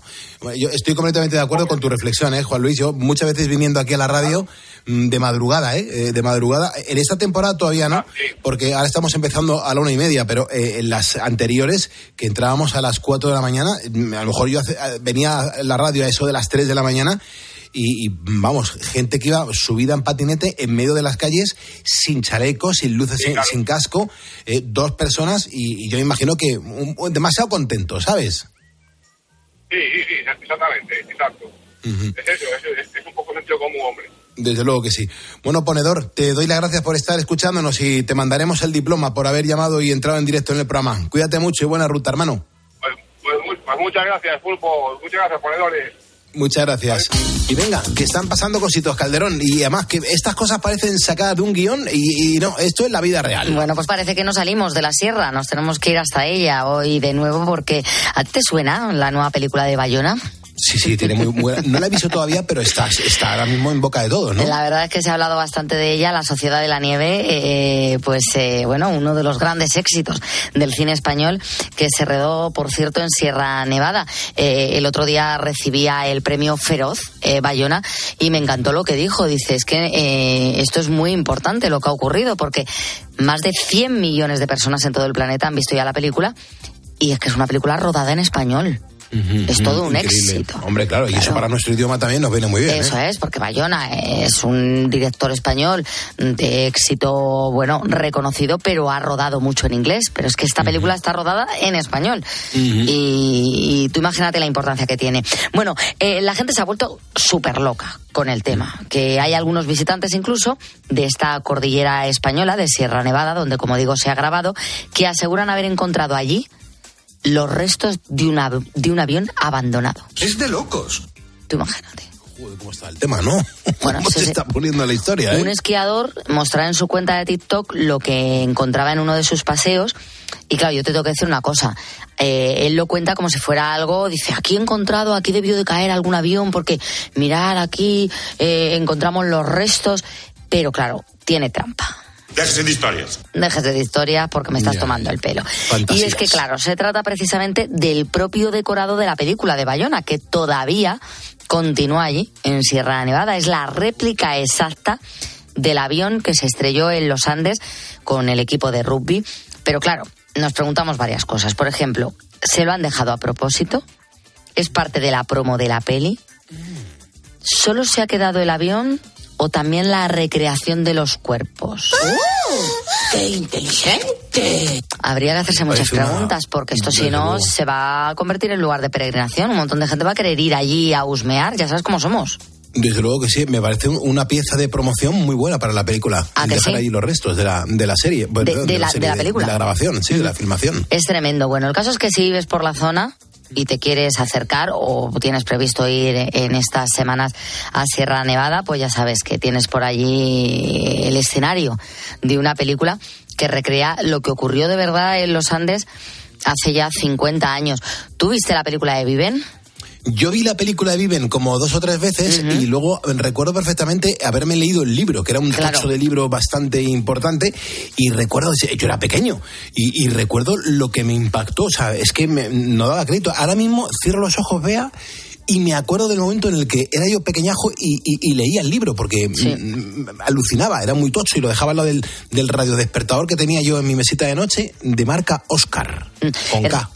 Yo estoy completamente de acuerdo con tu reflexión, ¿eh, Juan Luis. Yo muchas veces viniendo aquí a la radio mm, de madrugada, ¿eh? Eh, De madrugada. En esta temporada todavía no, porque ahora estamos empezando a la una y media, pero eh, en las anteriores, que entrábamos a las cuatro de la mañana, mm, a lo mejor yo hace- eh, venía a la radio a eso de las tres de la mañana. Y, y, vamos, gente que iba subida en patinete en medio de las calles sin chaleco, sin luces, sin, sin casco, eh, dos personas y, y yo imagino que un- un- demasiado contentos, ¿sabes? Sí, sí, sí, exactamente, exacto. Es eso, es, es- es un poco sentido común, hombre. Desde luego que sí. Bueno, ponedor, te doy las gracias por estar escuchándonos y te mandaremos el diploma por haber llamado y entrado en directo en el programa. Cuídate mucho y buena ruta, hermano. Pues, pues, pues muchas gracias, Pulpo, muchas gracias, ponedores. Muchas gracias. Y venga, que están pasando cositos, Calderón. Y además que estas cosas parecen sacadas de un guion y, y no, esto es la vida real. Bueno, pues parece que no salimos de la sierra, nos tenemos que ir hasta ella hoy de nuevo porque ¿a ti te suena la nueva película de Bayona? Sí, sí, tiene muy buena. No la he visto todavía, pero está, está ahora mismo en boca de todos, ¿no? La verdad es que se ha hablado bastante de ella, La Sociedad de la Nieve, eh, pues eh, bueno, uno de los grandes éxitos del cine español que se redó, por cierto, en Sierra Nevada. Eh, el otro día recibía el premio Feroz, eh, Bayona, y me encantó lo que dijo. Dice, es que eh, esto es muy importante lo que ha ocurrido porque más de 100 millones de personas en todo el planeta han visto ya la película y es que es una película rodada en español. Es todo un Increíble. éxito. Hombre, claro, y eso para nuestro idioma también nos viene muy bien. ¿eh? Eso es, porque Bayona es un director español de éxito, bueno, reconocido, pero ha rodado mucho en inglés. Pero es que esta película está rodada en español. y, y tú imagínate la importancia que tiene. Bueno, eh, la gente se ha vuelto súper loca con el tema. Que hay algunos visitantes incluso de esta cordillera española, de Sierra Nevada, donde, como digo, se ha grabado, que aseguran haber encontrado allí los restos de, una, de un avión abandonado. Es de locos. Tú imagínate. Joder, ¿cómo está el tema, no? Bueno, [laughs] ¿Cómo sí, se está poniendo la historia, eh? Un esquiador mostrará en su cuenta de TikTok lo que encontraba en uno de sus paseos. Y claro, yo te tengo que decir una cosa. Eh, él lo cuenta como si fuera algo, dice, aquí he encontrado, aquí debió de caer algún avión, porque mirar aquí eh, encontramos los restos. Pero claro, tiene trampa. Déjese de historias. Déjate de historias porque me estás Ya. tomando el pelo. Y es que, claro, se trata precisamente del propio decorado de la película de Bayona, que todavía continúa allí, en Sierra Nevada. Es la réplica exacta del avión que se estrelló en los Andes con el equipo de rugby. Pero claro, nos preguntamos varias cosas. Por ejemplo, ¿se lo han dejado a propósito? ¿Es parte de la promo de la peli? ¿Solo se ha quedado el avión o también la recreación de los cuerpos? ¡Qué inteligente! Habría que hacerse muchas preguntas porque esto si no luego. se va a convertir en lugar de peregrinación. Un montón de gente va a querer ir allí a husmear, ya sabes cómo somos. Desde luego que sí, me parece un- una pieza de promoción muy buena para la película. ¿A dejar sí? ahí los restos de la, de la serie. Bueno, De- de la- de la película. De la grabación, sí, de la filmación. Es tremendo. Bueno, el caso es que si vives por la zona y te quieres acercar o tienes previsto ir en estas semanas a Sierra Nevada, pues ya sabes que tienes por allí el escenario de una película que recrea lo que ocurrió de verdad en los Andes hace ya 50 años. ¿Tú viste la película de Viven? Yo vi la película de Viven como dos o tres veces y luego recuerdo perfectamente haberme leído el libro, que era un texto de libro bastante importante y recuerdo, yo era pequeño y, y recuerdo lo que me impactó, o sea, es que me- no daba crédito. Ahora mismo cierro los ojos, vea, y me acuerdo del momento en el que era yo pequeñajo y, y- y leía el libro porque mm, alucinaba, era muy tocho y lo dejaba al lado del, del radiodespertador que tenía yo en mi mesita de noche de marca Oscar, con K.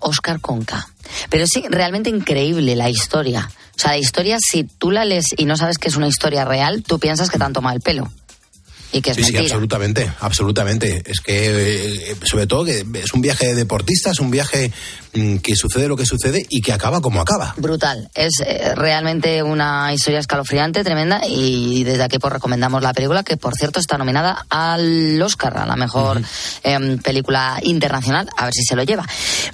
Oscar Conca. Pero sí, realmente increíble la historia. O sea, la historia, si tú la lees y no sabes que es una historia real, tú piensas que te han tomado el pelo. Y que es Sí, sí, mentira. absolutamente, absolutamente. Es que, eh, sobre todo, que es un viaje de deportistas, un viaje mm, que sucede lo que sucede y que acaba como acaba. Brutal. Es eh, realmente una historia escalofriante, tremenda. Y desde aquí pues recomendamos la película, que por cierto está nominada al Oscar, a la mejor em, película internacional. A ver si se lo lleva.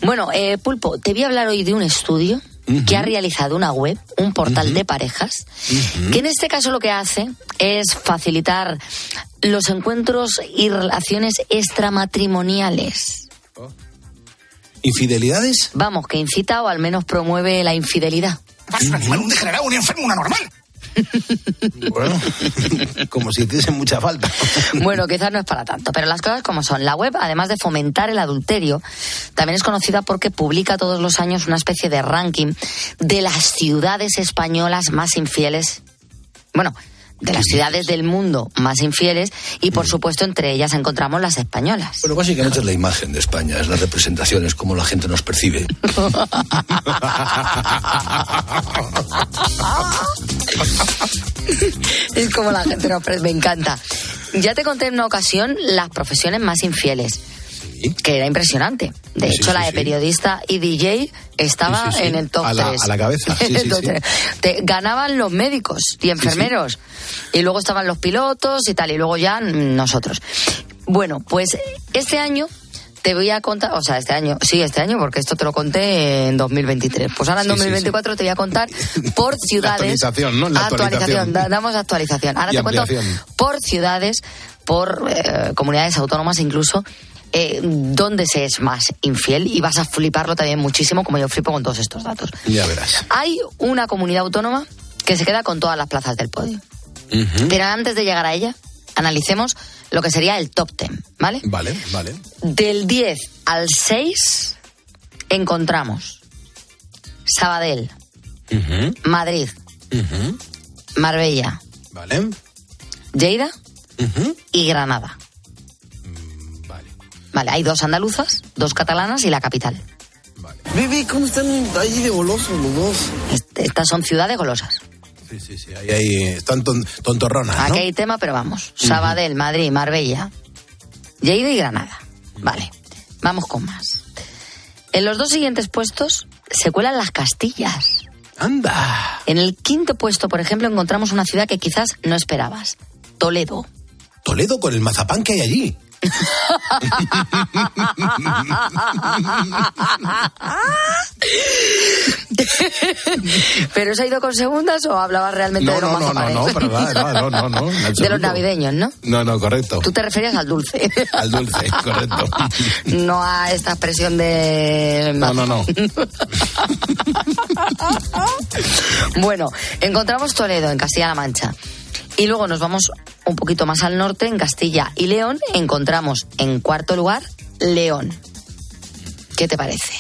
Bueno, eh, Pulpo, te voy a hablar hoy de un estudio que ha realizado una web, un portal de parejas, que en este caso lo que hace es facilitar los encuentros y relaciones extramatrimoniales. ¿Infidelidades? Vamos, que incita o al menos promueve la infidelidad. un degenerado, un enfermo, una normal. Bueno, como si hiciese mucha falta. Bueno, quizás no es para tanto, pero las cosas como son. La web, además de fomentar el adulterio, también es conocida porque publica todos los años una especie de ranking de las ciudades españolas más infieles. Bueno, de las ciudades del mundo más infieles y por supuesto entre ellas encontramos las españolas. Bueno, básicamente es la imagen de España, es la representación, es como la gente nos percibe. [laughs] es como la gente nos pre- me encanta. Ya te conté en una ocasión las profesiones más infieles. Que era impresionante. De Sí, hecho, sí, la de periodista y DJ estaba en el top A la- 3. a la cabeza. [laughs] Te- ganaban los médicos y enfermeros. Y luego estaban los pilotos y tal. Y luego ya nosotros. Bueno, pues este año te voy a contar, o sea, este año, sí, este año, porque esto te lo conté en 2023. Pues ahora en Sí, sí, 2024 te voy a contar por [laughs] ciudades. actualización, ¿no? La actualización. da- damos actualización. Ahora Y te cuento por ciudades, por eh, comunidades autónomas incluso, eh, dónde se es más infiel y vas a fliparlo también muchísimo, como yo flipo con todos estos datos. Ya verás. Hay una comunidad autónoma que se queda con todas las plazas del podio. Pero antes de llegar a ella, analicemos lo que sería el top 10, ¿vale? Vale, vale. Del 10 al 6 encontramos Sabadell, Madrid, Marbella, Vale. Lleida y Granada. Vale, hay dos andaluzas, dos catalanas y la capital. Bebé, ¿cómo están ahí de golosos los dos? Est- Estas son ciudades golosas. Sí, sí, sí. Ahí, ahí están ton- tontorronas, ¿no? Aquí hay tema, pero vamos. Sabadell, Madrid, Marbella, Lleida y Granada. Vale, vamos con más. En los dos siguientes puestos se cuelan las Castillas. Anda. En el quinto puesto, por ejemplo, encontramos una ciudad que quizás no esperabas. Toledo. Toledo con el mazapán que hay allí. [laughs] ¿Pero se ha ido con segundas o hablabas realmente No, de los no, no, no, no, no, no, no, no, De los navideños, ¿no? No, no, correcto. Tú te referías al dulce. [laughs] Al dulce, correcto. [laughs] no a esta expresión de... No, no, no. Bueno, encontramos Toledo, en Castilla-La Mancha. Y luego nos vamos un poquito más al norte, en Castilla y León, encontramos en cuarto lugar León. ¿Qué te parece?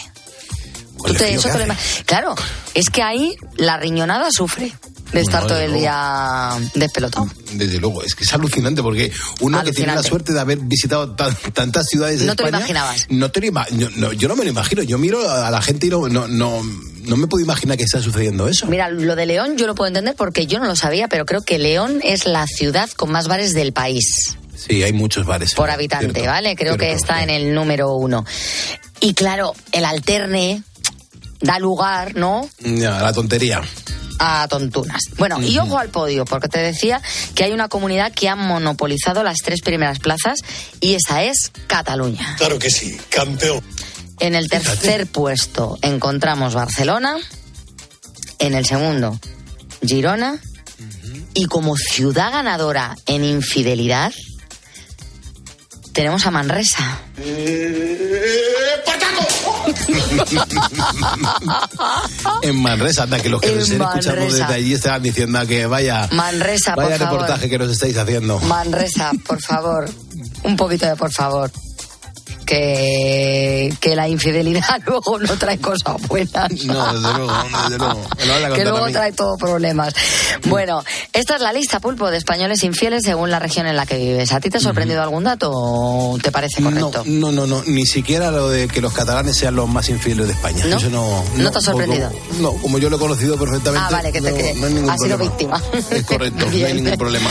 Tú te- eso lo Claro, es que ahí la riñonada sufre de estar todo el luego. día despelotado. Desde luego, es que es alucinante porque uno que tiene la suerte de haber visitado tan- tantas ciudades de No te lo imaginabas. No te lo ima- yo, no, yo no me lo imagino. Yo miro a la gente y no, no, no, no me puedo imaginar que está sucediendo eso. Mira, lo de León yo lo puedo entender porque yo no lo sabía, pero creo que León es la ciudad con más bares del país. Sí, hay muchos bares. por habitante, Cierto, ¿vale? Creo que cierto, está en el número uno. Y claro, el alterne da lugar, ¿no? Ya, la tontería. A tontunas. Bueno, y ojo al podio, porque te decía que hay una comunidad que ha monopolizado las tres primeras plazas y esa es Cataluña. Claro que sí, campeón. En el tercer puesto encontramos Barcelona, en el segundo Girona y como ciudad ganadora en infidelidad tenemos a Manresa. [laughs] En Manresa, anda, que los que nos estén escuchando desde allí estaban diciendo que vaya, Manresa, por vaya favor. reportaje que nos estáis haciendo. Manresa, por favor. Un poquito de por favor. Que, que la infidelidad [laughs] luego no trae cosas buenas. No, desde luego, desde luego. [laughs] Que luego trae todo problemas. Bueno, esta es la lista, Pulpo, de españoles infieles según la región en la que vives. ¿A ti te ha sorprendido algún dato o te parece correcto? No, no, no, ni siquiera lo de que los catalanes sean los más infieles de España. ¿No? Eso no, ¿No te ha sorprendido? como- no, como yo lo he conocido perfectamente. Ah, vale, que te no, que no hay ningún has sido víctima. Es correcto, [laughs] no hay ningún problema.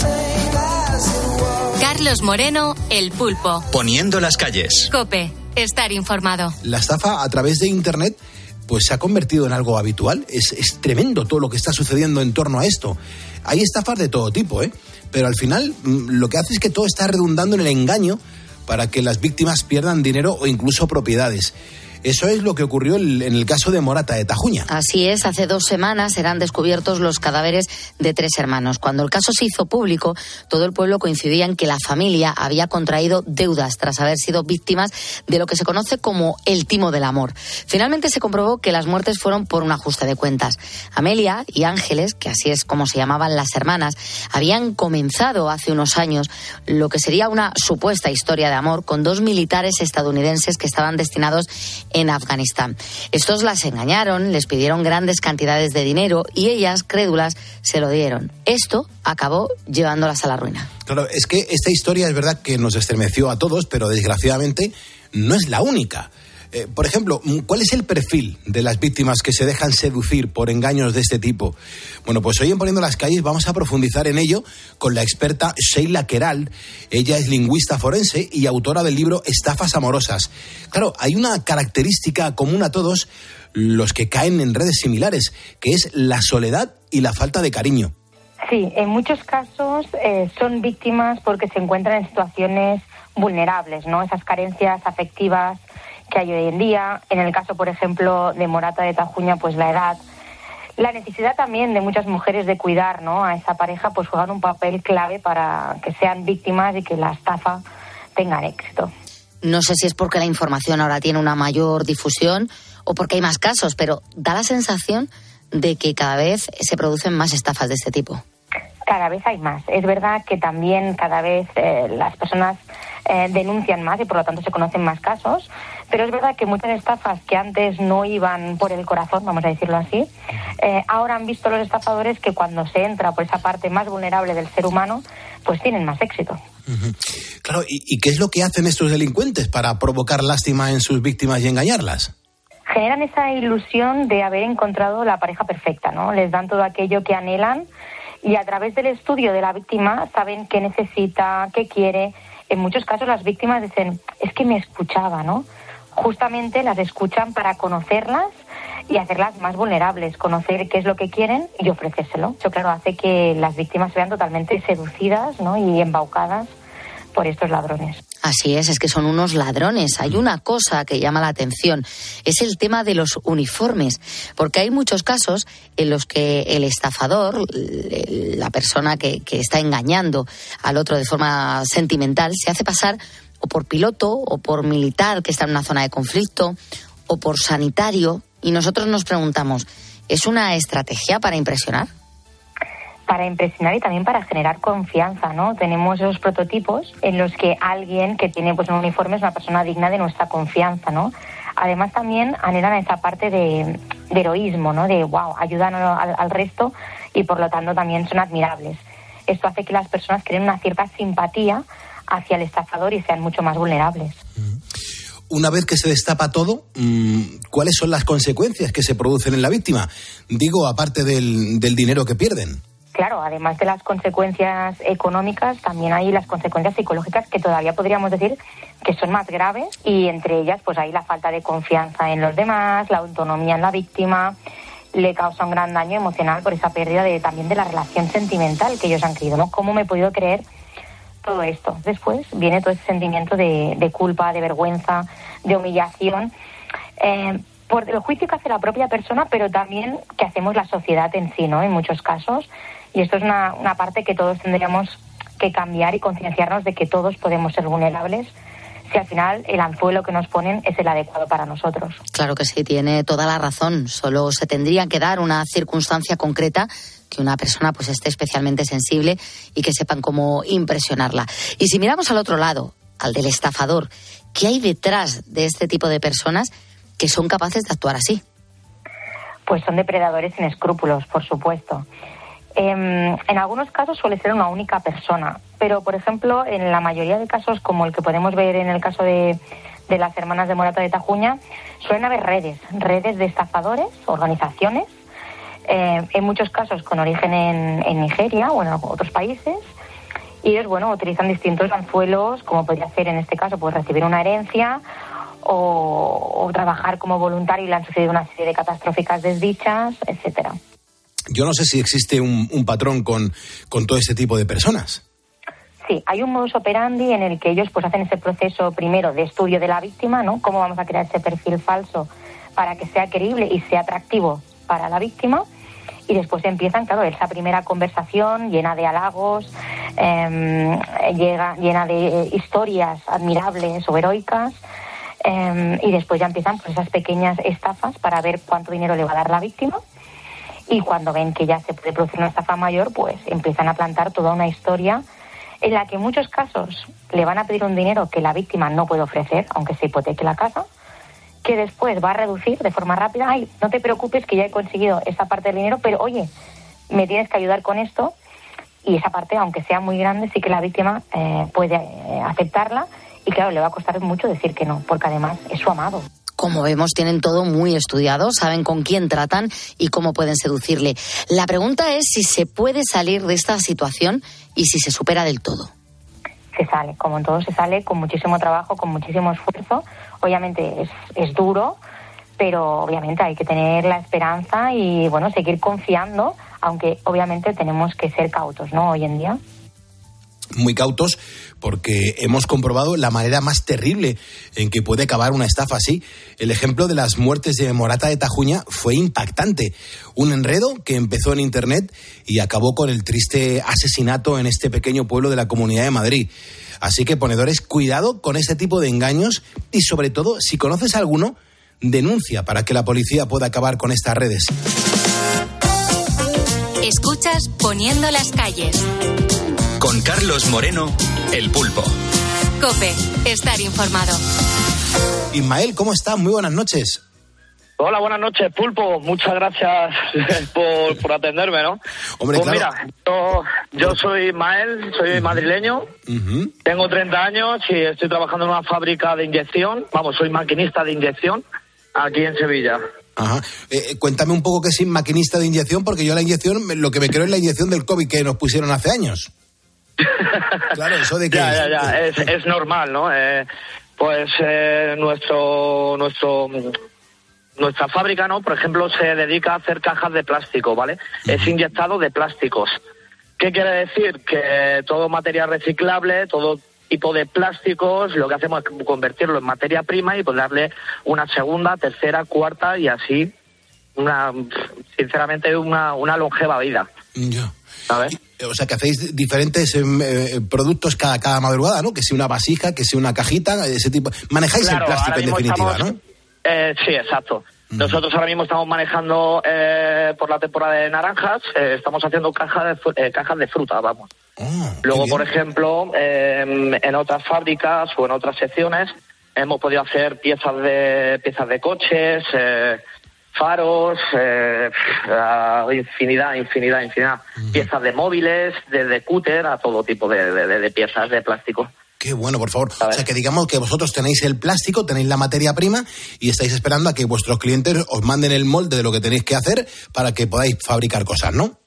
Same as it was. Carlos Moreno, El Pulpo. Poniendo las calles. Cope, estar informado. La estafa a través de Internet pues se ha convertido en algo habitual. Es, es tremendo todo lo que está sucediendo en torno a esto. Hay estafas de todo tipo, ¿eh? Pero al final mm, lo que hace es que todo está redundando en el engaño para que las víctimas pierdan dinero o incluso propiedades. Eso es lo que ocurrió en el caso de Morata de Tajuña. Así es, hace dos semanas eran descubiertos los cadáveres de tres hermanos. Cuando el caso se hizo público, todo el pueblo coincidía en que la familia había contraído deudas tras haber sido víctimas de lo que se conoce como el timo del amor. Finalmente se comprobó que las muertes fueron por un ajuste de cuentas. Amelia y Ángeles, que así es como se llamaban las hermanas, habían comenzado hace unos años lo que sería una supuesta historia de amor con dos militares estadounidenses que estaban destinados en Afganistán. Estos las engañaron, les pidieron grandes cantidades de dinero y ellas, crédulas, se lo dieron. Esto acabó llevándolas a la ruina. Claro, es que esta historia es verdad que nos estremeció a todos, pero desgraciadamente no es la única. Eh, por ejemplo, mm, ¿cuál es el perfil de las víctimas que se dejan seducir por engaños de este tipo? Bueno, pues hoy en Poniendo las Calles vamos a profundizar en ello con la experta Sheila Keral. Ella es lingüista forense y autora del libro Estafas Amorosas. Claro, hay una característica común a todos los que caen en redes similares, que es la soledad y la falta de cariño. Sí, en muchos casos eh, son víctimas porque se encuentran en situaciones vulnerables, ¿no? Esas carencias afectivas que hay hoy en día. En el caso, por ejemplo, de Morata de Tajuña, pues la edad. La necesidad también de muchas mujeres de cuidar ¿no? a esa pareja, pues juegan un papel clave para que sean víctimas y que la estafa tenga éxito. No sé si es porque la información ahora tiene una mayor difusión o porque hay más casos, pero da la sensación de que cada vez se producen más estafas de este tipo. cada vez hay más. Es verdad que también cada vez eh, las personas eh, denuncian más y por lo tanto se conocen más casos, pero es verdad que muchas estafas que antes no iban por el corazón, vamos a decirlo así, eh, ahora han visto los estafadores que cuando se entra por esa parte más vulnerable del ser humano, pues tienen más éxito. Claro, ¿y, y qué es lo que hacen estos delincuentes para provocar lástima en sus víctimas y engañarlas? generan esa ilusión de haber encontrado la pareja perfecta, ¿no? Les dan todo aquello que anhelan y a través del estudio de la víctima saben qué necesita, qué quiere. En muchos casos las víctimas dicen, es que me escuchaba, ¿no? Justamente las escuchan para conocerlas y hacerlas más vulnerables, conocer qué es lo que quieren y ofrecérselo. Eso, claro, hace que las víctimas sean totalmente seducidas ¿no? y embaucadas por estos ladrones. Así es, es que son unos ladrones. Hay una cosa que llama la atención, es el tema de los uniformes, porque hay muchos casos en los que el estafador, la persona que, que está engañando al otro de forma sentimental, se hace pasar o por piloto o por militar que está en una zona de conflicto o por sanitario y nosotros nos preguntamos, ¿es una estrategia para impresionar? para impresionar y también para generar confianza, ¿no? Tenemos esos prototipos en los que alguien que tiene pues un uniforme es una persona digna de nuestra confianza, ¿no? Además también anhelan esa parte de, de heroísmo, ¿no? De wow, ayudan al, al resto y por lo tanto también son admirables. Esto hace que las personas creen una cierta simpatía hacia el estafador y sean mucho más vulnerables. Una vez que se destapa todo, mmm, ¿cuáles son las consecuencias que se producen en la víctima? Digo, aparte del, del dinero que pierden. Claro, además de las consecuencias económicas, también hay las consecuencias psicológicas que todavía podríamos decir que son más graves y entre ellas pues hay la falta de confianza en los demás, la autonomía en la víctima, le causa un gran daño emocional por esa pérdida de, también de la relación sentimental que ellos han ¿no? ¿Cómo me he podido creer todo esto? Después viene todo ese sentimiento de, de culpa, de vergüenza, de humillación. Eh, por el juicio que hace la propia persona, pero también que hacemos la sociedad en sí, ¿no? En muchos casos. Y esto es una, una parte que todos tendríamos que cambiar y concienciarnos de que todos podemos ser vulnerables si al final el anzuelo que nos ponen es el adecuado para nosotros. Claro que sí, tiene toda la razón. Solo se tendría que dar una circunstancia concreta que una persona pues esté especialmente sensible y que sepan cómo impresionarla. Y si miramos al otro lado, al del estafador, ¿Qué hay detrás de este tipo de personas que son capaces de actuar así? Pues son depredadores sin escrúpulos, por supuesto. Em, en algunos casos suele ser una única persona, pero por ejemplo, en la mayoría de casos, como el que podemos ver en el caso de, de las hermanas de Morata de Tajuña, suelen haber redes, redes de estafadores, organizaciones, eh, en muchos casos con origen en, en Nigeria o en otros países, y ellos, bueno, utilizan distintos anzuelos, como podría ser en este caso, pues recibir una herencia o, o trabajar como voluntario y le han sucedido una serie de catastróficas desdichas, etcétera. Yo no sé si existe un, un patrón con, con todo este tipo de personas. Sí, hay un modus operandi en el que ellos pues hacen ese proceso primero de estudio de la víctima, ¿no? Cómo vamos a crear ese perfil falso para que sea creíble y sea atractivo para la víctima. Y después empiezan, claro, esa primera conversación llena de halagos, em, llega, llena de eh, historias admirables o heroicas. em, y después ya empiezan pues, esas pequeñas estafas para ver cuánto dinero le va a dar la víctima. Y cuando ven que ya se puede producir una estafa mayor, pues empiezan a plantar toda una historia en la que en muchos casos le van a pedir un dinero que la víctima no puede ofrecer, aunque se hipoteque la casa, después va a reducir de forma rápida, ay, no te preocupes que ya he conseguido esa parte del dinero, pero oye, me tienes que ayudar con esto, y esa parte, aunque sea muy grande, sí que la víctima eh, puede eh, aceptarla, y claro, le va a costar mucho decir que no, porque además es su amado. Como vemos, tienen todo muy estudiado, saben con quién tratan y cómo pueden seducirle. La pregunta es si se puede salir de esta situación y si se supera del todo. Se sale, como en todo se sale, con muchísimo trabajo, con muchísimo esfuerzo. Obviamente es, es duro, pero obviamente hay que tener la esperanza y bueno, seguir confiando, aunque obviamente tenemos que ser cautos, ¿no? Hoy en día. Muy cautos porque hemos comprobado la manera más terrible en que puede acabar una estafa así. El ejemplo de las muertes de Morata de Tajuña fue impactante. Un enredo que empezó en Internet y acabó con el triste asesinato en este pequeño pueblo de la Comunidad de Madrid. Así que ponedores, cuidado con este tipo de engaños y sobre todo, si conoces alguno, denuncia para que la policía pueda acabar con estas redes. Escuchas Poniendo las calles. Con Carlos Moreno, El Pulpo. Cope, estar informado. Ismael, ¿cómo estás? Muy buenas noches. Hola, buenas noches, Pulpo. Muchas gracias [laughs] por, por atenderme, ¿no? Hombre, pues claro. mira, yo, yo soy Ismael, soy madrileño, tengo 30 años y estoy trabajando en una fábrica de inyección. Vamos, soy maquinista de inyección aquí en Sevilla. Ajá. Eh, eh, cuéntame un poco qué es maquinista de inyección, porque yo la inyección, me- lo que me creo es la inyección del COVID que nos pusieron hace años. [laughs] claro, eso de que... Ya, ya, ya, es, [laughs] es normal, ¿no? Eh, pues eh, nuestro, nuestro, nuestra fábrica, ¿no? Por ejemplo, se dedica a hacer cajas de plástico, ¿vale? Es inyectado de plásticos. ¿Qué quiere decir? Que todo material reciclable, todo tipo de plásticos, lo que hacemos es convertirlo en materia prima y pues darle una segunda, tercera, cuarta y así, una, sinceramente, una, una longeva vida. Ya. ¿Sabes? O sea, que hacéis diferentes em, eh, productos cada, cada madrugada, ¿no? Que sea una vasija, que sea una cajita, ese tipo... Manejáis Claro, el plástico en definitiva, estamos- ¿no? Eh, sí, exacto. Nosotros ahora mismo estamos manejando eh, por la temporada de naranjas, eh, estamos haciendo cajas de, eh, cajas de fruta, vamos. Luego, por ejemplo, eh, en otras fábricas o en otras secciones hemos podido hacer piezas de piezas de coches, eh, faros, eh, ah, infinidad, infinidad, infinidad. Piezas de móviles, desde cúter a todo tipo de, de- de- de piezas de plástico. Qué bueno, por favor. O sea, que digamos que vosotros tenéis el plástico, tenéis la materia prima y estáis esperando a que vuestros clientes os manden el molde de lo que tenéis que hacer para que podáis fabricar cosas, ¿no?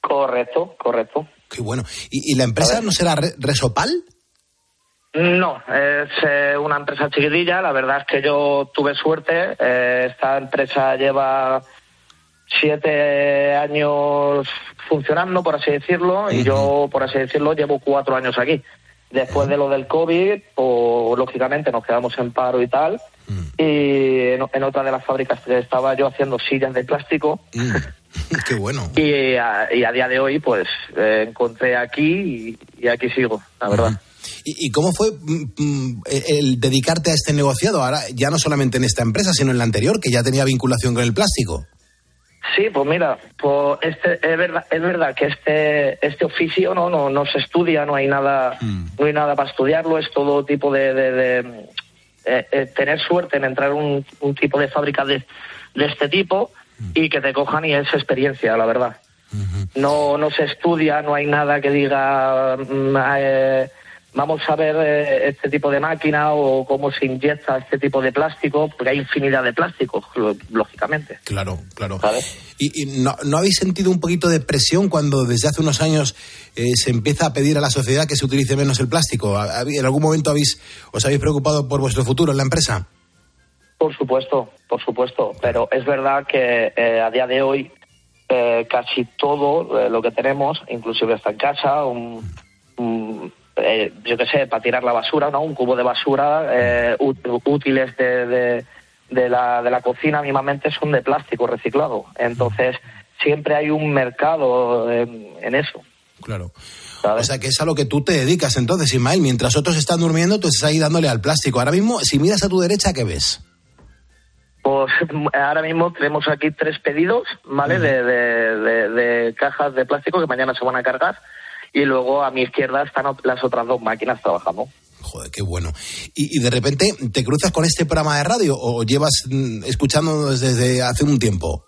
Correcto, correcto. Qué bueno. ¿Y, y la empresa no será Re- Resopal? No, es eh, una empresa chiquitilla. La verdad es que yo tuve suerte. Eh, esta empresa lleva siete años funcionando, por así decirlo, y yo, por así decirlo, llevo cuatro años aquí. Después de lo del COVID, pues, lógicamente nos quedamos en paro y tal. Y en, en otra de las fábricas que estaba yo haciendo sillas de plástico. [laughs] Qué bueno. Y a, y a día de hoy, pues, eh, encontré aquí y, y aquí sigo, la verdad. ¿Y, y cómo fue mm, mm, el, dedicarte a este negociado? Ahora, ya no solamente en esta empresa, sino en la anterior, que ya tenía vinculación con el plástico. Sí, pues mira, pues este, es verdad, es verdad que este, este oficio no, no, no se estudia, no hay nada, no hay nada para estudiarlo, es todo tipo de, de, de- eh, eh, tener suerte en entrar en un, un tipo de fábrica de, este tipo y que te cojan y es experiencia, la verdad. No, no se estudia, no hay nada que diga mm, eh, vamos a ver eh, este tipo de máquina o cómo se inyecta este tipo de plástico, porque hay infinidad de plásticos, lógicamente. Claro, claro. ¿Y, y no, no habéis sentido un poquito de presión cuando desde hace unos años eh, se empieza a pedir a la sociedad que se utilice menos el plástico? ¿Ha- ha- ¿En algún momento habéis, os habéis preocupado por vuestro futuro en la empresa? Por supuesto, por supuesto, pero es verdad que eh, a día de hoy casi todo lo que tenemos, inclusive hasta en casa, un, un, eh, yo qué sé, para tirar la basura, ¿no? Un cubo de basura, eh, útiles de, de, de la, de la cocina mismamente son de plástico reciclado. Entonces, siempre hay un mercado en, en eso. Claro. O sea, que es a lo que tú te dedicas entonces, Ismael. Mientras otros están durmiendo, tú estás ahí dándole al plástico. Ahora mismo, si miras a tu derecha, ¿qué ves? Pues ahora mismo tenemos aquí tres pedidos, ¿vale? de, de- de- de cajas de plástico que mañana se van a cargar. Y luego a mi izquierda están las otras dos máquinas trabajando. Joder, qué bueno. Y, y de repente, ¿te cruzas con este programa de radio o llevas mm, escuchándonos desde hace un tiempo?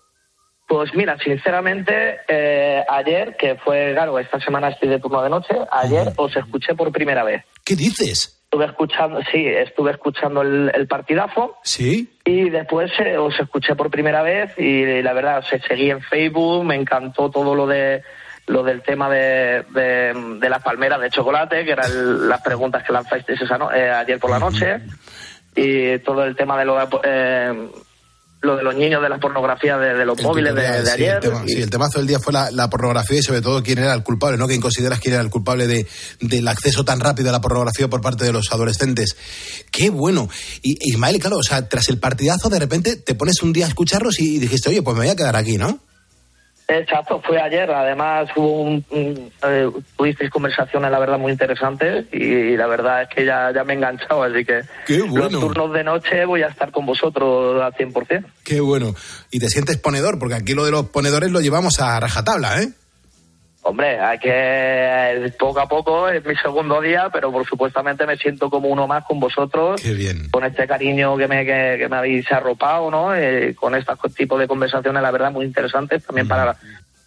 Pues mira, sinceramente, eh, ayer, que fue, claro, esta semana estoy de turno de noche, ayer os escuché por primera vez. ¿Qué dices? Estuve escuchando, sí, estuve escuchando el, el partidazo Sí. y después eh, os escuché por primera vez y la verdad, os seguí en Facebook, me encantó todo lo de lo del tema de, de, de las palmeras de chocolate, que eran las preguntas que lanzasteis esa no- eh, ayer por la noche, y todo el tema de lo, eh, lo de los niños de la pornografía de, de los móviles de, de Sí, ayer. el, tema- y- sí, el temazo del día fue la, la pornografía y sobre todo quién era el culpable, ¿no? ¿Quién consideras quién era el culpable de, del acceso tan rápido a la pornografía por parte de los adolescentes? ¡Qué bueno! Y Ismael, claro, o sea, tras el partidazo de repente te pones un día a escucharlos y dijiste, oye, pues me voy a quedar aquí, ¿no? Exacto, fue ayer. Además, hubo un, un- eh, tuvisteis conversaciones, la verdad, muy interesantes y, la verdad es que ya, ya me he enganchado, así que Qué bueno. los turnos de noche voy a estar con vosotros al 100%. Qué bueno. Y te sientes ponedor, porque aquí lo de los ponedores lo llevamos a rajatabla, ¿eh? Hombre, hay que eh, poco a poco, es mi segundo día, pero por supuestamente me siento como uno más con vosotros. Qué bien. Con este cariño que me, que, que me habéis arropado, ¿no? Eh, con este tipo de conversaciones, la verdad, muy interesantes también para,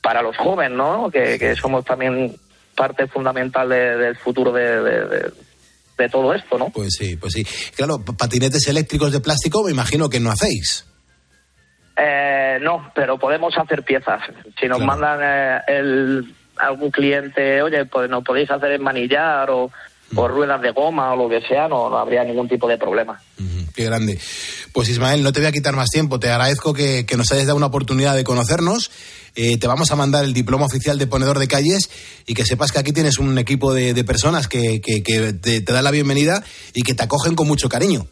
para los jóvenes, ¿no? Que, que somos también parte fundamental de- del futuro de, de- de- de todo esto, ¿no? Pues sí, pues sí. Claro, patinetes eléctricos de plástico me imagino que no hacéis. Eh, no, pero podemos hacer piezas. Si nos mandan eh, el, algún cliente, oye, pues nos podéis hacer en manillar o, o ruedas de goma o lo que sea, no, no habría ningún tipo de problema. Qué grande. Pues Ismael, no te voy a quitar más tiempo. Te agradezco que, que nos hayas dado una oportunidad de conocernos. Eh, te vamos a mandar el diploma oficial de ponedor de calles y que sepas que aquí tienes un equipo de, de personas que, que- que te, te dan la bienvenida y que te acogen con mucho cariño.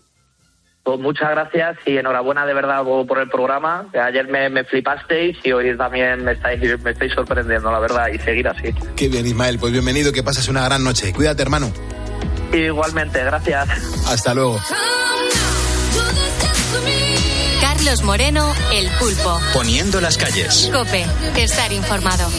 Pues muchas gracias y enhorabuena de verdad por el programa. Ayer me, me flipasteis y hoy también me estáis, me estáis sorprendiendo, la verdad, y seguir así. Qué bien, Ismael. Pues bienvenido, que pases una gran noche. Cuídate, hermano. Igualmente, gracias. Hasta luego. Carlos Moreno, El Pulpo. Poniendo las calles. Cope, estar informado.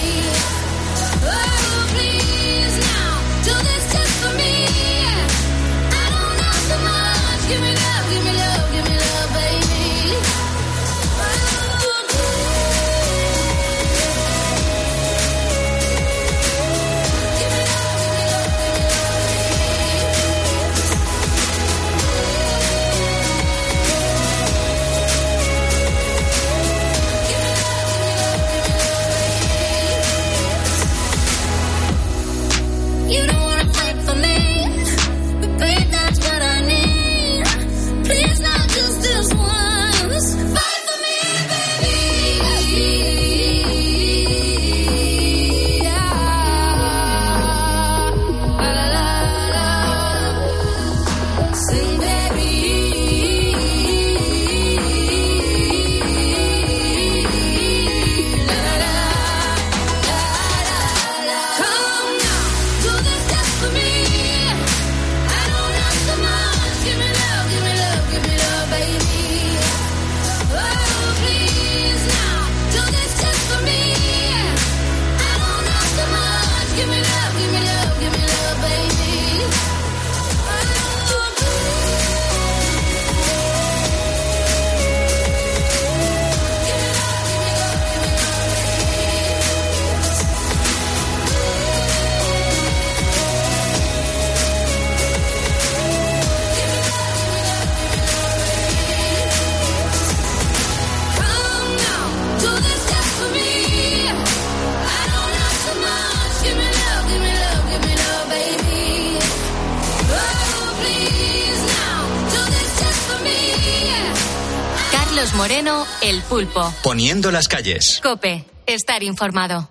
Pulpo. Poniendo las calles. Cope, estar informado.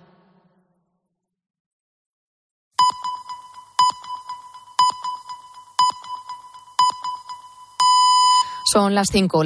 Son las cinco.